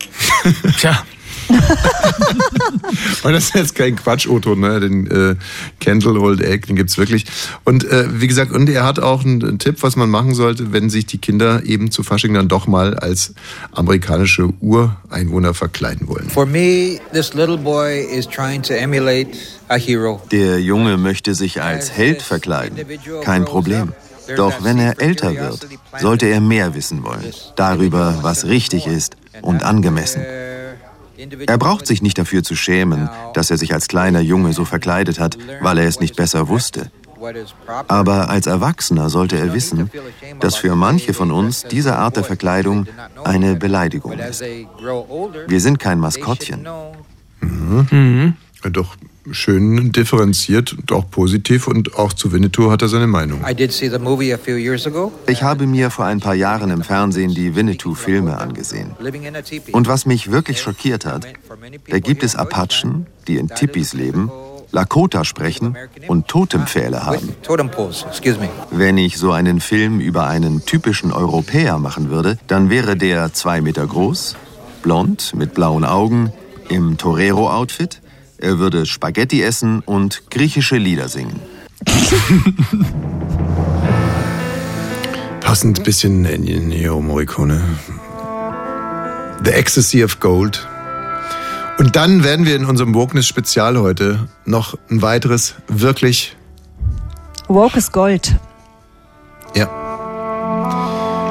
Tja. Und das ist jetzt kein Quatsch, Otto, ne? Den äh, Kendall Old Egg, den gibt's wirklich. Und äh, wie gesagt, und er hat auch einen, einen Tipp, was man machen sollte, wenn sich die Kinder eben zu Fasching dann doch mal als amerikanische Ureinwohner verkleiden wollen. For me, this little boy is trying to emulate a hero. Der Junge möchte sich als Held verkleiden. Kein Problem. Doch wenn er älter wird, sollte er mehr wissen wollen. Darüber, was richtig ist und angemessen. Er braucht sich nicht dafür zu schämen, dass er sich als kleiner Junge so verkleidet hat, weil er es nicht besser wusste. Aber als Erwachsener sollte er wissen, dass für manche von uns diese Art der Verkleidung eine Beleidigung ist. Wir sind kein Maskottchen. Mhm. Ja, Doch schön differenziert und auch positiv und auch zu Winnetou hat er seine Meinung. Ich habe mir vor ein paar Jahren im Fernsehen die Winnetou-Filme angesehen. Und was mich wirklich schockiert hat, da gibt es Apachen, die in Tipis leben, Lakota sprechen und Totempfähle haben. Wenn ich so einen Film über einen typischen Europäer machen würde, dann wäre der zwei Meter groß, blond, mit blauen Augen, im Torero-Outfit. Er würde Spaghetti essen und griechische Lieder singen. Passend bisschen Ennio Morricone. The Ecstasy of Gold. Und dann werden wir in unserem Wokeness-Spezial heute noch ein weiteres wirklich, Woke ist Gold. ja,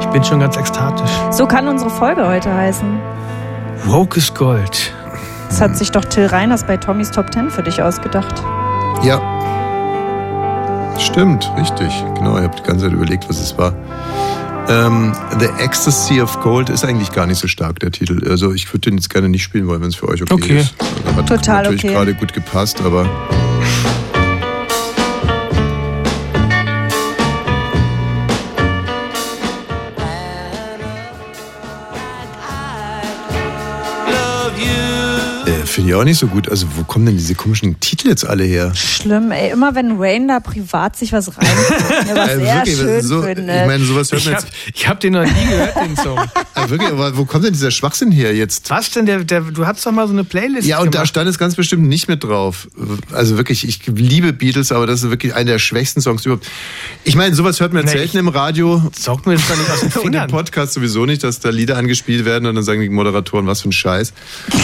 Ich bin schon ganz ekstatisch. So kann unsere Folge heute heißen. Woke ist Gold. Das hat sich doch Till Reiners bei Tommys Top Ten für dich ausgedacht. ja. Stimmt, richtig. Genau, ich habe die ganze Zeit überlegt, was es war. Ähm, The Ecstasy of Gold ist eigentlich gar nicht so stark, der Titel. Also ich würde den jetzt gerne nicht spielen wollen, wenn es für euch okay, Okay. ist. Also Hat Total natürlich okay. gerade gut gepasst, aber finde ich auch nicht so gut. Also wo kommen denn diese komischen Titel jetzt alle her? Schlimm, ey. Immer wenn Rain da privat sich was rein, was Äh, er wirklich, schön so- findet. Ich meine, sowas hört Ich man hab, jetzt. ich hab den noch nie gehört, den Song. Ah, wirklich, aber wo kommt denn dieser Schwachsinn her jetzt? Was denn? Der, der, du hattest doch mal so eine Playlist Ja, und da gemacht. stand es ganz bestimmt nicht mit drauf. Also wirklich, ich liebe Beatles, aber das ist wirklich einer der schwächsten Songs überhaupt. Ich meine, sowas hört man jetzt Nee, selten im Radio. Saugt mir das doch nicht aus den Und im Fingern. Podcast sowieso nicht, dass da Lieder angespielt werden und dann sagen die Moderatoren, was für ein Scheiß.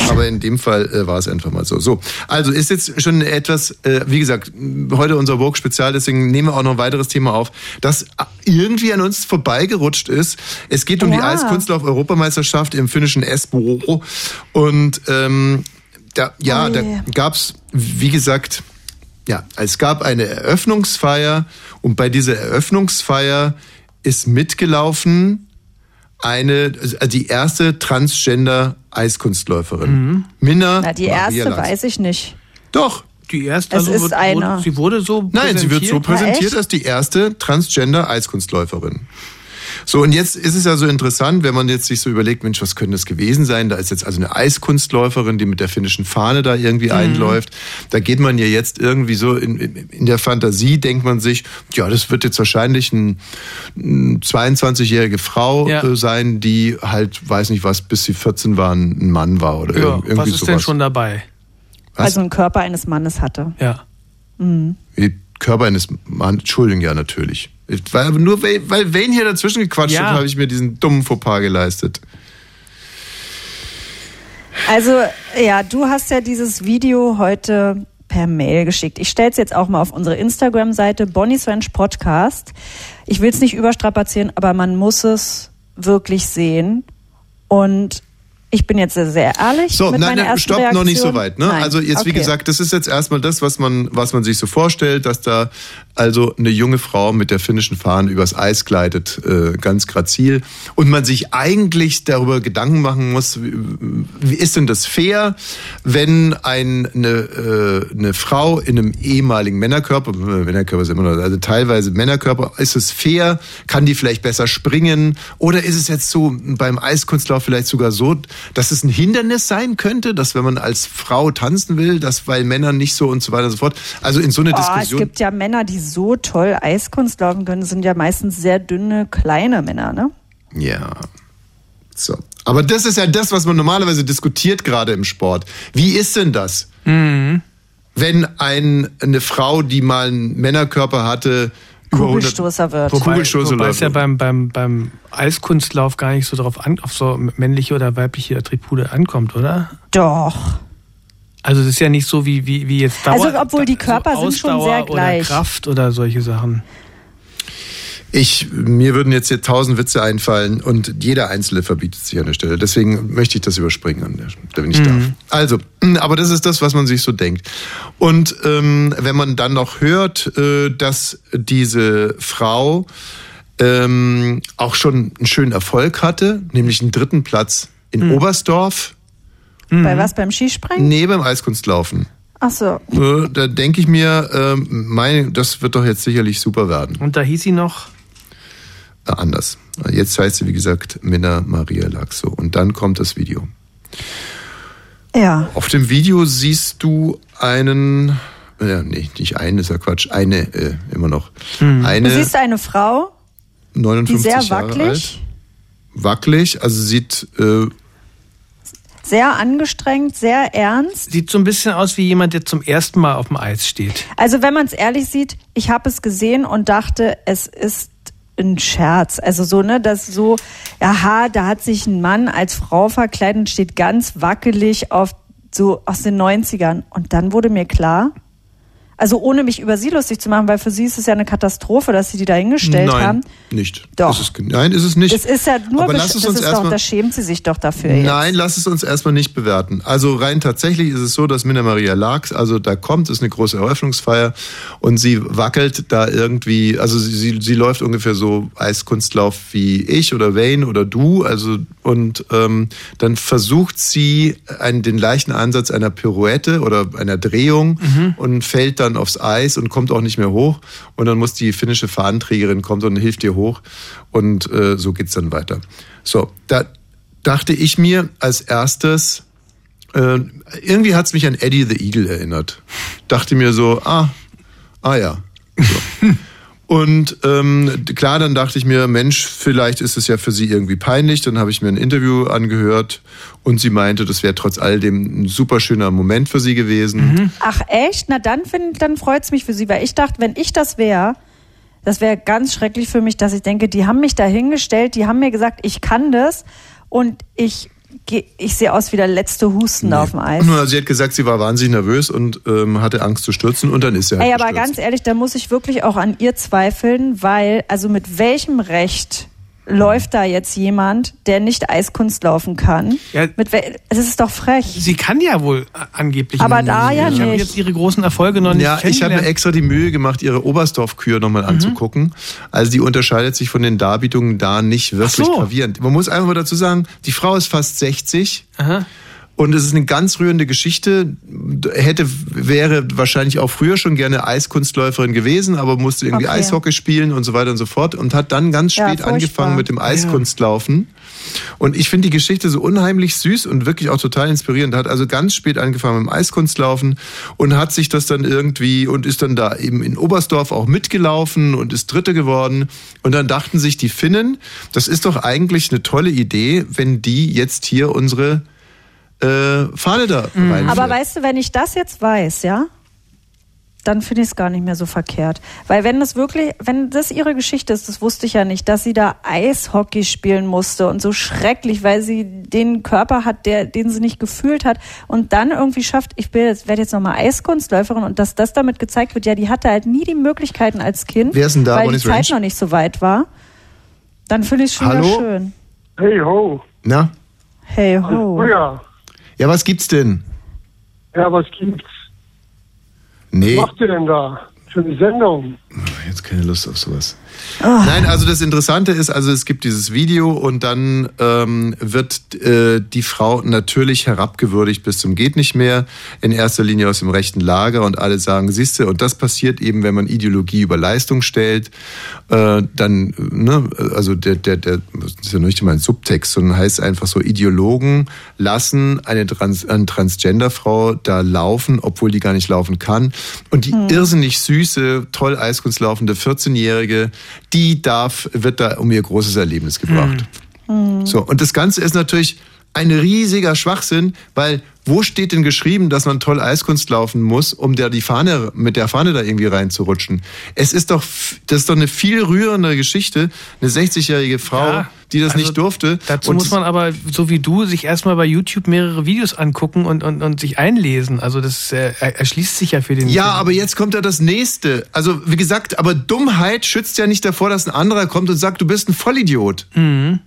Aber in dem Fall äh, war es einfach mal so. So, also ist jetzt schon etwas, äh, wie gesagt, heute unser Vogue-Spezial, deswegen nehmen wir auch noch ein weiteres Thema auf, das irgendwie an uns vorbeigerutscht ist. Es geht um die Ja. Eiskunstlauf-Europameisterschaft im finnischen Espoo. Und ähm, da, ja, Oh da je. gab's, wie gesagt, ja, es gab eine Eröffnungsfeier und bei dieser Eröffnungsfeier ist mitgelaufen eine, also die erste Transgender-Eiskunstläuferin. Minna. Na, die Maria erste Lanz. weiß ich nicht. Doch. Die erste, Es also ist wurde, eine. Wurde, sie wurde so Nein, sie wird so präsentiert. als die erste Transgender-Eiskunstläuferin. So, und jetzt ist es ja so interessant, wenn man jetzt sich so überlegt, Mensch, was könnte das gewesen sein? Da ist jetzt also eine Eiskunstläuferin, die mit der finnischen Fahne da irgendwie Mhm. einläuft. Da geht man ja jetzt irgendwie so in, in, in der Fantasie, denkt man sich, ja, das wird jetzt wahrscheinlich ein, ein 22-jährige Frau Ja. äh, sein, die halt, weiß nicht was, bis sie 14 waren, ein Mann war oder Ja, irg- irgendwie was ist sowas. denn schon dabei? Was? Also einen Körper eines Mannes hatte. Ja. Mhm. Körper eines Mannes, Entschuldigung, ja, natürlich. Weil, aber nur weil, weil Wayne hier dazwischen gequatscht Ja. hat, habe ich mir diesen dummen Fauxpas geleistet. Also, ja, du hast ja dieses Video heute per Mail geschickt. Ich stelle es jetzt auch mal auf unsere Instagram-Seite Bonnie's Ranch Podcast. Ich will es nicht überstrapazieren, aber man muss es wirklich sehen. Und ich bin jetzt sehr, ehrlich. So, mit nein, nein, stopp, Reaktion. noch nicht so weit. Ne? Nein. Also jetzt, wie Okay. gesagt, das ist jetzt erstmal das, was man, was man sich so vorstellt, dass da also eine junge Frau mit der finnischen Fahne übers Eis gleitet, äh, ganz grazil. Und man sich eigentlich darüber Gedanken machen muss, wie, wie ist denn das fair, wenn ein, eine, äh, eine Frau in einem ehemaligen Männerkörper, Männerkörper ist immer noch, also teilweise Männerkörper, ist es fair? Kann die vielleicht besser springen? Oder ist es jetzt so beim Eiskunstlauf vielleicht sogar so, dass es ein Hindernis sein könnte, dass wenn man als Frau tanzen will, dass weil Männer nicht so und so weiter und so fort. Also in so eine Oh, es Diskussion. gibt ja Männer, die so toll Eiskunst laufen können, sind ja meistens sehr dünne, kleine Männer, ne? Ja. So. Aber das ist ja das, was man normalerweise diskutiert gerade im Sport. Wie ist denn das? Mhm. Wenn ein, eine Frau, die mal einen Männerkörper hatte, über 100 Kugelstoßer wird. Wobei, Kugelstoßer wobei es ja beim, beim, beim Eiskunstlauf gar nicht so drauf an, auf so männliche oder weibliche Attribute ankommt, oder? Doch. Also es ist ja nicht so wie, wie, wie jetzt Dauer, Also, obwohl die Körper sind schon sehr gleich. Oder Kraft oder solche Sachen. Ich, mir würden jetzt hier tausend Witze einfallen und jeder einzelne verbietet sich an der Stelle. Deswegen möchte ich das überspringen, an der, wenn ich Mhm. darf. Also, aber das ist das, was man sich so denkt. Und ähm, wenn man dann noch hört, äh, dass diese Frau ähm, auch schon einen schönen Erfolg hatte, nämlich einen dritten Platz in Mhm. Oberstdorf. Bei was? Beim Skispringen? Nee, beim Eiskunstlaufen. Ach so. Äh, Da denke ich mir, ähm, meine, das wird doch jetzt sicherlich super werden. Und da hieß sie noch? Äh, anders. Jetzt heißt sie, wie gesagt, Minna Maria Laxo. Und dann kommt das Video. Ja. Auf dem Video siehst du einen, ja, nee, nicht einen, ist ja Quatsch, eine, äh, immer noch. Du Eine siehst eine Frau, die 59 sehr Jahre alt. wackelig, Wackelig, also sieht, äh, sehr angestrengt, sehr ernst. Sieht so ein bisschen aus wie jemand, der zum ersten Mal auf dem Eis steht. Also wenn man es ehrlich sieht, ich habe es gesehen und dachte, es ist ein Scherz. Also so, ne, das so, aha, da hat sich ein Mann als Frau verkleidet und steht ganz wackelig auf so aus den 90ern. Und dann wurde mir klar, also ohne mich über sie lustig zu machen, weil für sie ist es ja eine Katastrophe, dass sie die da hingestellt nein, haben. nicht. Doch. Ist es, nein, ist es nicht. Das ist ja nur, Aber lass es das uns ist doch, erstmal. da schämt sie sich doch dafür jetzt. Nein, lass es uns erstmal nicht bewerten. Also rein tatsächlich ist es so, dass Minna Maria Lachs, also da kommt, ist eine große Eröffnungsfeier und sie wackelt da irgendwie, also sie, sie, sie läuft ungefähr so Eiskunstlauf wie ich oder Wayne oder du, also und ähm, dann versucht sie einen, den leichten Ansatz einer Pirouette oder einer Drehung Mhm. und fällt dann aufs Eis und kommt auch nicht mehr hoch und dann muss die finnische Fahnenträgerin kommt und hilft ihr hoch und äh, so geht's dann weiter. So, da dachte ich mir als erstes, äh, irgendwie hat's mich an Eddie the Eagle erinnert. Dachte mir so, ah, ah ja. So. Und ähm, klar, dann dachte ich mir, Mensch, vielleicht ist es ja für sie irgendwie peinlich. Dann habe ich mir ein Interview angehört und sie meinte, das wäre trotz all dem ein super schöner Moment für sie gewesen. Ach echt? Na dann, find, dann freut's mich für sie, weil ich dachte, wenn ich das wäre, das wäre ganz schrecklich für mich, dass ich denke, die haben mich da hingestellt, die haben mir gesagt, ich kann das und ich, ich sehe aus wie der letzte Husten auf dem Eis. Nur, sie hat gesagt, sie war wahnsinnig nervös und ähm, hatte Angst zu stürzen und dann ist sie halt Ey, aber gestürzt. ganz ehrlich, da muss ich wirklich auch an ihr zweifeln, weil, also mit welchem Recht läuft da jetzt jemand, der nicht Eiskunst laufen kann? Ja. Mit wel es ist doch frech. Sie kann ja wohl a- angeblich. Aber da ja Ich habe nicht. jetzt ihre großen Erfolge noch nicht Ja, ich habe mir extra die Mühe gemacht, ihre Oberstdorf-Kür Mhm. nochmal anzugucken. Also die unterscheidet sich von den Darbietungen da nicht wirklich Ach so. gravierend. Man muss einfach mal dazu sagen, die Frau ist fast 60 Aha. Und es ist eine ganz rührende Geschichte. Hätte, wäre wahrscheinlich auch früher schon gerne Eiskunstläuferin gewesen, aber musste irgendwie Okay. Eishockey spielen und so weiter und so fort und hat dann ganz Ja, spät furchtbar. angefangen mit dem Eiskunstlaufen. Und ich finde die Geschichte so unheimlich süß und wirklich auch total inspirierend. Hat also ganz spät angefangen mit dem Eiskunstlaufen und hat sich das dann irgendwie und ist dann da eben in Oberstdorf auch mitgelaufen und ist Dritte geworden. Und dann dachten sich die Finnen, das ist doch eigentlich eine tolle Idee, wenn die jetzt hier unsere äh, Fahne da reinführen. Aber weißt du, wenn ich das jetzt weiß, ja, dann finde ich es gar nicht mehr so verkehrt. Weil wenn das wirklich, wenn das ihre Geschichte ist, das wusste ich ja nicht, dass sie da Eishockey spielen musste und so schrecklich, weil sie den Körper hat, der, den sie nicht gefühlt hat und dann irgendwie schafft, ich bin jetzt, werde jetzt nochmal Eiskunstläuferin und dass das damit gezeigt wird, ja, die hatte halt nie die Möglichkeiten als Kind, Wer ist denn da, weil die Bonnie's Zeit Ranch? noch nicht so weit war. Dann finde ich es schon Hallo? schön. Hey ho. Na? Hey ho. Oh ja. Ja, was gibt's denn? Ja, was gibt's? Nee, Was macht ihr denn da für eine Sendung? jetzt keine Lust auf sowas. Nein, also das Interessante ist, also es gibt dieses Video und dann ähm, wird äh, die Frau natürlich herabgewürdigt bis zum geht nicht mehr, in erster Linie aus dem rechten Lager und alle sagen, siehste, und das passiert eben, wenn man Ideologie über Leistung stellt, äh, dann, ne, also der, der, der, das ist ja nicht mal ein Subtext, sondern heißt einfach so, Ideologen lassen eine, Trans, eine Transgender-Frau da laufen, obwohl die gar nicht laufen kann. Und die irrsinnig süße, toll Eiskunst laufende 14-Jährige, die darf, wird da um ihr großes Erlebnis gebracht. So, und das Ganze ist natürlich ein riesiger Schwachsinn, weil wo steht denn geschrieben, dass man toll Eiskunst laufen muss, um da die Fahne, mit der Fahne da irgendwie reinzurutschen? Es ist doch, das ist doch eine viel rührendere Geschichte. Eine 60-jährige Frau, Ja, die das also nicht durfte. Dazu Und muss man aber, so wie du, sich erstmal bei YouTube mehrere Videos angucken und, und, und sich einlesen. Also das äh, er- erschließt sich ja für den. Ja, aber jetzt kommt ja das nächste. Also, wie gesagt, aber Dummheit schützt ja nicht davor, dass ein anderer kommt und sagt, du bist ein Vollidiot. Mhm.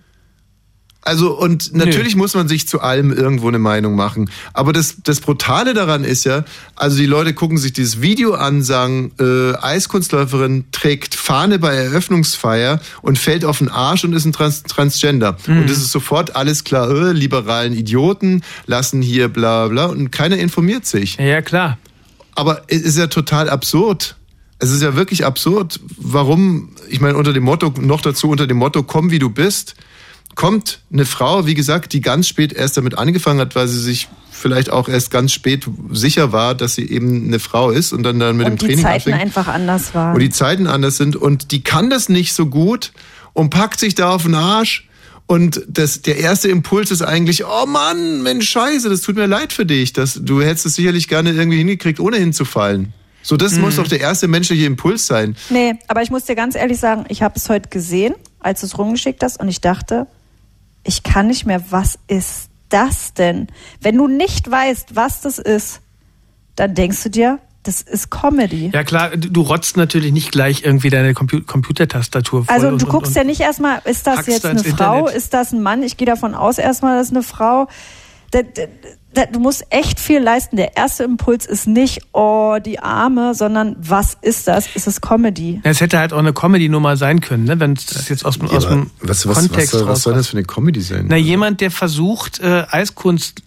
Also, und natürlich muss man sich zu allem irgendwo eine Meinung machen. Aber das, das Brutale daran ist ja, also die Leute gucken sich dieses Video an, sagen, äh, Eiskunstläuferin trägt Fahne bei Eröffnungsfeier und fällt auf den Arsch und ist ein Trans Transgender. Mhm. Und es ist sofort alles klar, äh, liberalen Idioten lassen hier bla bla und keiner informiert sich. Ja, klar. Aber es ist ja total absurd. Es ist ja wirklich absurd. Warum, ich meine, unter dem Motto, noch dazu unter dem Motto, komm wie du bist, kommt eine Frau, wie gesagt, die ganz spät erst damit angefangen hat, weil sie sich vielleicht auch erst ganz spät sicher war, dass sie eben eine Frau ist und dann, dann mit und dem die Training Zeiten anfängt einfach anders waren. wo die Zeiten anders sind und die kann das nicht so gut und packt sich da auf den Arsch. Und das, der erste Impuls ist eigentlich, oh Mann, Mensch, scheiße, das tut mir leid für dich. Das, du hättest es sicherlich gerne irgendwie hingekriegt, ohne hinzufallen. So, das Mhm. muss doch der erste menschliche Impuls sein. Nee, aber ich muss dir ganz ehrlich sagen, ich habe es heute gesehen, als du es rumgeschickt hast, und ich dachte, ich kann nicht mehr, was ist das denn? Wenn du nicht weißt, was das ist, dann denkst du dir, das ist Comedy. Ja klar, du rotzt natürlich nicht gleich irgendwie deine Compu Computertastatur voll. Also du und, guckst und, ja nicht erstmal, ist das jetzt da eine Frau, Internet. ist das ein Mann? Ich gehe davon aus erstmal, das ist eine Frau. Da, da, da, du musst echt viel leisten. Der erste Impuls ist nicht, oh, die Arme, sondern was ist das? Ist es Comedy? Ja, es hätte halt auch eine Comedy-Nummer sein können, ne? wenn das jetzt aus, dem- aus dem was, was, Kontext was, soll, was soll das für eine Comedy sein? Na, jemand, der versucht, äh, Eiskunst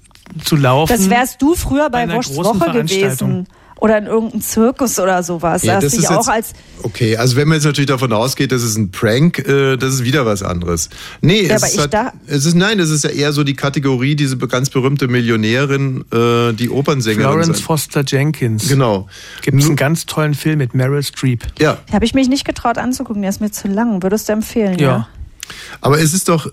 zu laufen. Das wärst du früher bei großen Woche Veranstaltung. gewesen. Oder in irgendeinem Zirkus oder sowas. Ja, da das ist auch jetzt- als. Okay, also wenn man jetzt natürlich davon ausgeht, das ist ein Prank, äh, das ist wieder was anderes. Nee, Ja, es, aber ist ich halt, da- es ist nein, es ist ja eher so die Kategorie, diese ganz berühmte Millionärin, äh, die Opernsängerin. Florence sein. Foster Jenkins. Genau. Gibt es einen ganz tollen Film mit Meryl Streep. Ja. Habe ich mich nicht getraut anzugucken, der ist mir zu lang. Würdest du empfehlen? Ja. Aber es ist doch, äh,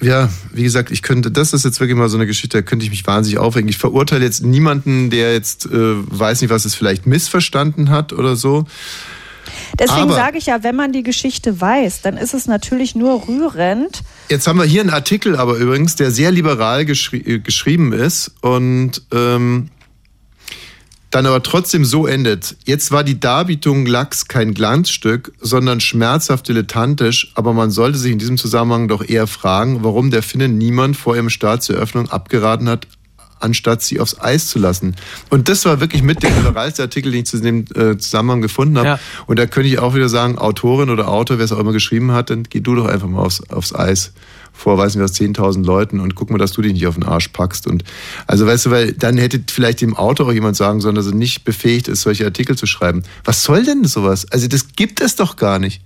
ja, wie gesagt, ich könnte, das ist jetzt wirklich mal so eine Geschichte, da könnte ich mich wahnsinnig aufregen. Ich verurteile jetzt niemanden, der jetzt, äh, weiß nicht, was es vielleicht missverstanden hat oder so. Deswegen Aber- sage ich ja, wenn man die Geschichte weiß, dann ist es natürlich nur rührend. Jetzt haben wir hier einen Artikel aber übrigens, der sehr liberal geschri äh, geschrieben ist und ähm, dann aber trotzdem so endet. Jetzt war die Darbietung Lachs kein Glanzstück, sondern schmerzhaft dilettantisch, aber man sollte sich in diesem Zusammenhang doch eher fragen, warum der Finne niemand vor ihrem Start zur Eröffnung abgeraten hat, anstatt sie aufs Eis zu lassen. Und das war wirklich mit der liberalste Artikel, den ich zu dem äh, Zusammenhang gefunden habe. Ja. Und da könnte ich auch wieder sagen, Autorin oder Autor, wer es auch immer geschrieben hat, dann geh du doch einfach mal aufs, aufs Eis vor, weiß nicht was, 10.000 Leuten und guck mal, dass du dich nicht auf den Arsch packst. Und also weißt du, weil dann hätte vielleicht dem Autor auch jemand sagen sollen, dass er nicht befähigt ist, solche Artikel zu schreiben. Was soll denn sowas? Also das gibt es doch gar nicht.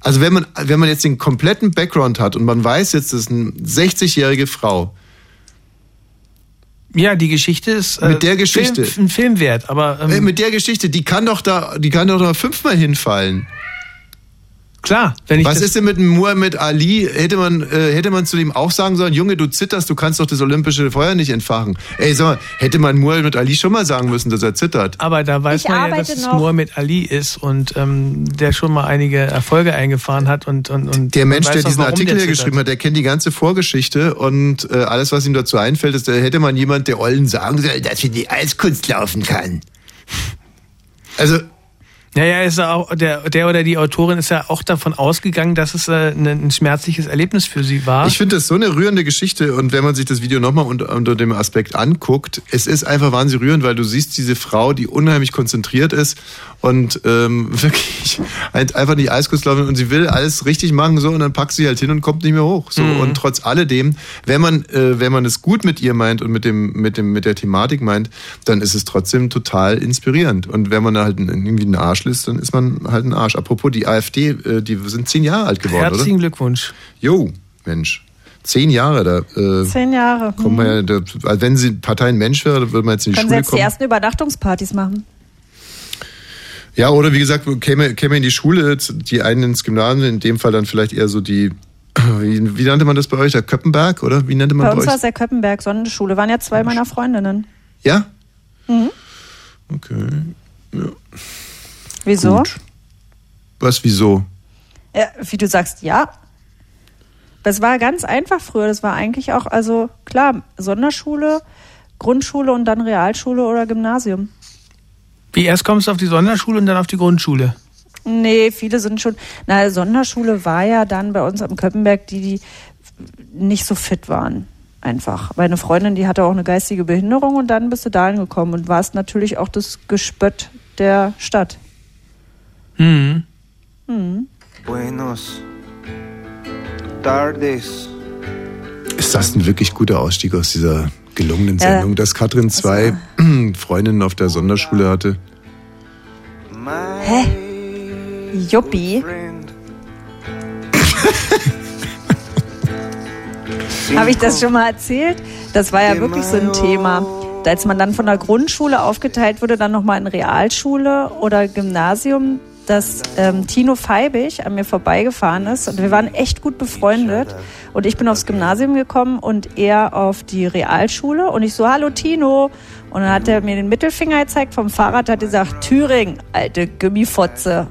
Also wenn man, wenn man jetzt den kompletten Background hat und man weiß jetzt, das ist eine 60-jährige Frau, Ja, die Geschichte ist äh, Mit der Geschichte. Film, ein Film wert, aber ähm, Ey, mit der Geschichte, die kann doch da, die kann doch da fünfmal hinfallen. Klar, wenn ich Was ist denn mit dem Muhammad Ali? Hätte man, äh, hätte man zu dem auch sagen sollen, Junge, du zitterst, du kannst doch das olympische Feuer nicht entfachen. Ey, sag mal, hätte man Muhammad Ali schon mal sagen müssen, dass er zittert? Aber da weiß Ich man ja, dass es noch- Muhammad Ali ist und ähm, der schon mal einige Erfolge eingefahren hat und und und Der Mensch, der auch, diesen warum Artikel hier geschrieben hat, der kennt die ganze Vorgeschichte und äh, alles, was ihm dazu einfällt, ist, da hätte man jemand, der Ollen sagen soll, dass wir die Eiskunst laufen kann. Also, Ja, ja, ist ja auch der der oder die Autorin ist ja auch davon ausgegangen, dass es äh, ein, schmerzliches Erlebnis für sie war. Ich finde das so eine rührende Geschichte und wenn man sich das Video nochmal unter, unter dem Aspekt anguckt, es ist einfach wahnsinnig rührend, weil du siehst diese Frau, die unheimlich konzentriert ist und ähm, wirklich ein- einfach nicht Eiskuss laufen und sie will alles richtig machen so und dann packt sie halt hin und kommt nicht mehr hoch. So Mhm. und trotz alledem, wenn man äh, wenn man es gut mit ihr meint und mit dem mit dem mit der Thematik meint, dann ist es trotzdem total inspirierend und wenn man da halt irgendwie ein Arsch ist, dann ist man halt ein Arsch. Apropos die AfD, äh, die sind zehn Jahre alt geworden, Herzlichen oder? Glückwunsch. Jo, Mensch. Zehn Jahre, da äh, Zehn Jahre. kommt man ja, da, also wenn sie Partei ein Mensch wäre, dann würde man jetzt in die Können Sie Schule jetzt die kommen. ersten Übernachtungspartys machen? Ja, oder wie gesagt, käme, käme in die Schule, die einen ins Gymnasium, in dem Fall dann vielleicht eher so die, wie, wie nannte man das bei euch, der Köppenberg, oder? Wie nannte man Bei bei, uns war es der Köppenberg Sonnenschule. Waren ja zwei meiner Freundinnen. Ja? Mhm. Okay. Ja. Wieso? Gut. Was, wieso? Ja, wie du sagst, ja. Das war ganz einfach früher. Das war eigentlich auch, also klar, Sonderschule, Grundschule und dann Realschule oder Gymnasium. Wie erst kommst du auf die Sonderschule und dann auf die Grundschule. Nee, viele sind schon. Na, Sonderschule war ja dann bei uns am Köppenberg, die, die nicht so fit waren. Einfach. Meine Freundin, die hatte auch eine geistige Behinderung und dann bist du da hingekommen und warst natürlich auch das Gespött der Stadt. Mhm. Mhm. Buenos tardes. Ist das ein wirklich guter Ausstieg aus dieser gelungenen Ja. Sendung, dass Katrin zwei Freundinnen auf der Sonderschule hatte? Hä? Juppie. Habe ich das schon mal erzählt? Das war ja wirklich so ein Thema. Als man dann von der Grundschule aufgeteilt wurde, dann nochmal in Realschule oder Gymnasium, dass ähm, Tino Feibig an mir vorbeigefahren ist und wir waren echt gut befreundet. Und ich bin aufs Gymnasium gekommen und er auf die Realschule und ich so, hallo Tino. Und dann hat er mir den Mittelfinger gezeigt vom Fahrrad, hat gesagt, Thüringen, alte Gummifotze.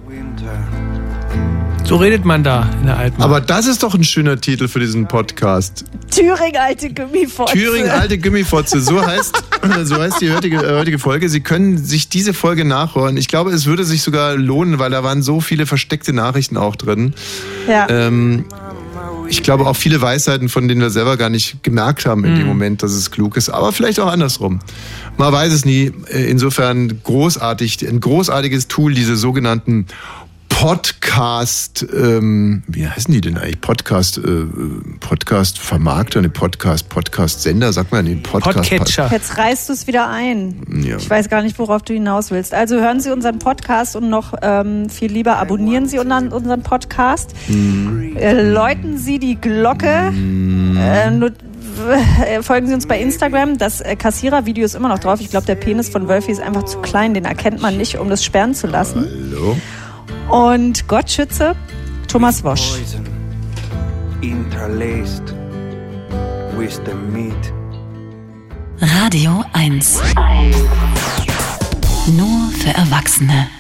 So redet man da in der alten. Aber das ist doch ein schöner Titel für diesen Podcast. Thüringen, alte Gummifotze. Thüringen, alte Gummifotze, so heißt, so heißt die heutige, äh, heutige Folge. Sie können sich diese Folge nachhören. Ich glaube, es würde sich sogar lohnen, weil da waren so viele versteckte Nachrichten auch drin. Ja. Ähm, ich glaube auch viele Weisheiten, von denen wir selber gar nicht gemerkt haben in dem Moment, dass es klug ist, aber vielleicht auch andersrum. Man weiß es nie. Äh, Insofern großartig, ein großartiges Tool, diese sogenannten Podcast, ähm, wie heißen die denn eigentlich? Podcast, äh, Podcast Vermarkter, ne Podcast, Podcast Sender, sagt man den Podcast. Jetzt reißt du es wieder ein. Ja. Ich weiß gar nicht, worauf du hinaus willst. Also hören Sie unseren Podcast und noch ähm, viel lieber abonnieren Sie unseren, unseren Podcast. Äh, läuten Sie die Glocke. Not- äh, folgen Sie uns bei Instagram. Das äh, Kassierer-Video ist immer noch drauf. Ich glaube, der Penis von Wölfi ist einfach zu klein. Den erkennt man nicht, um das sperren zu lassen. Hallo? Und Gott schütze Thomas Wosch. Radio 1. Nur für Erwachsene.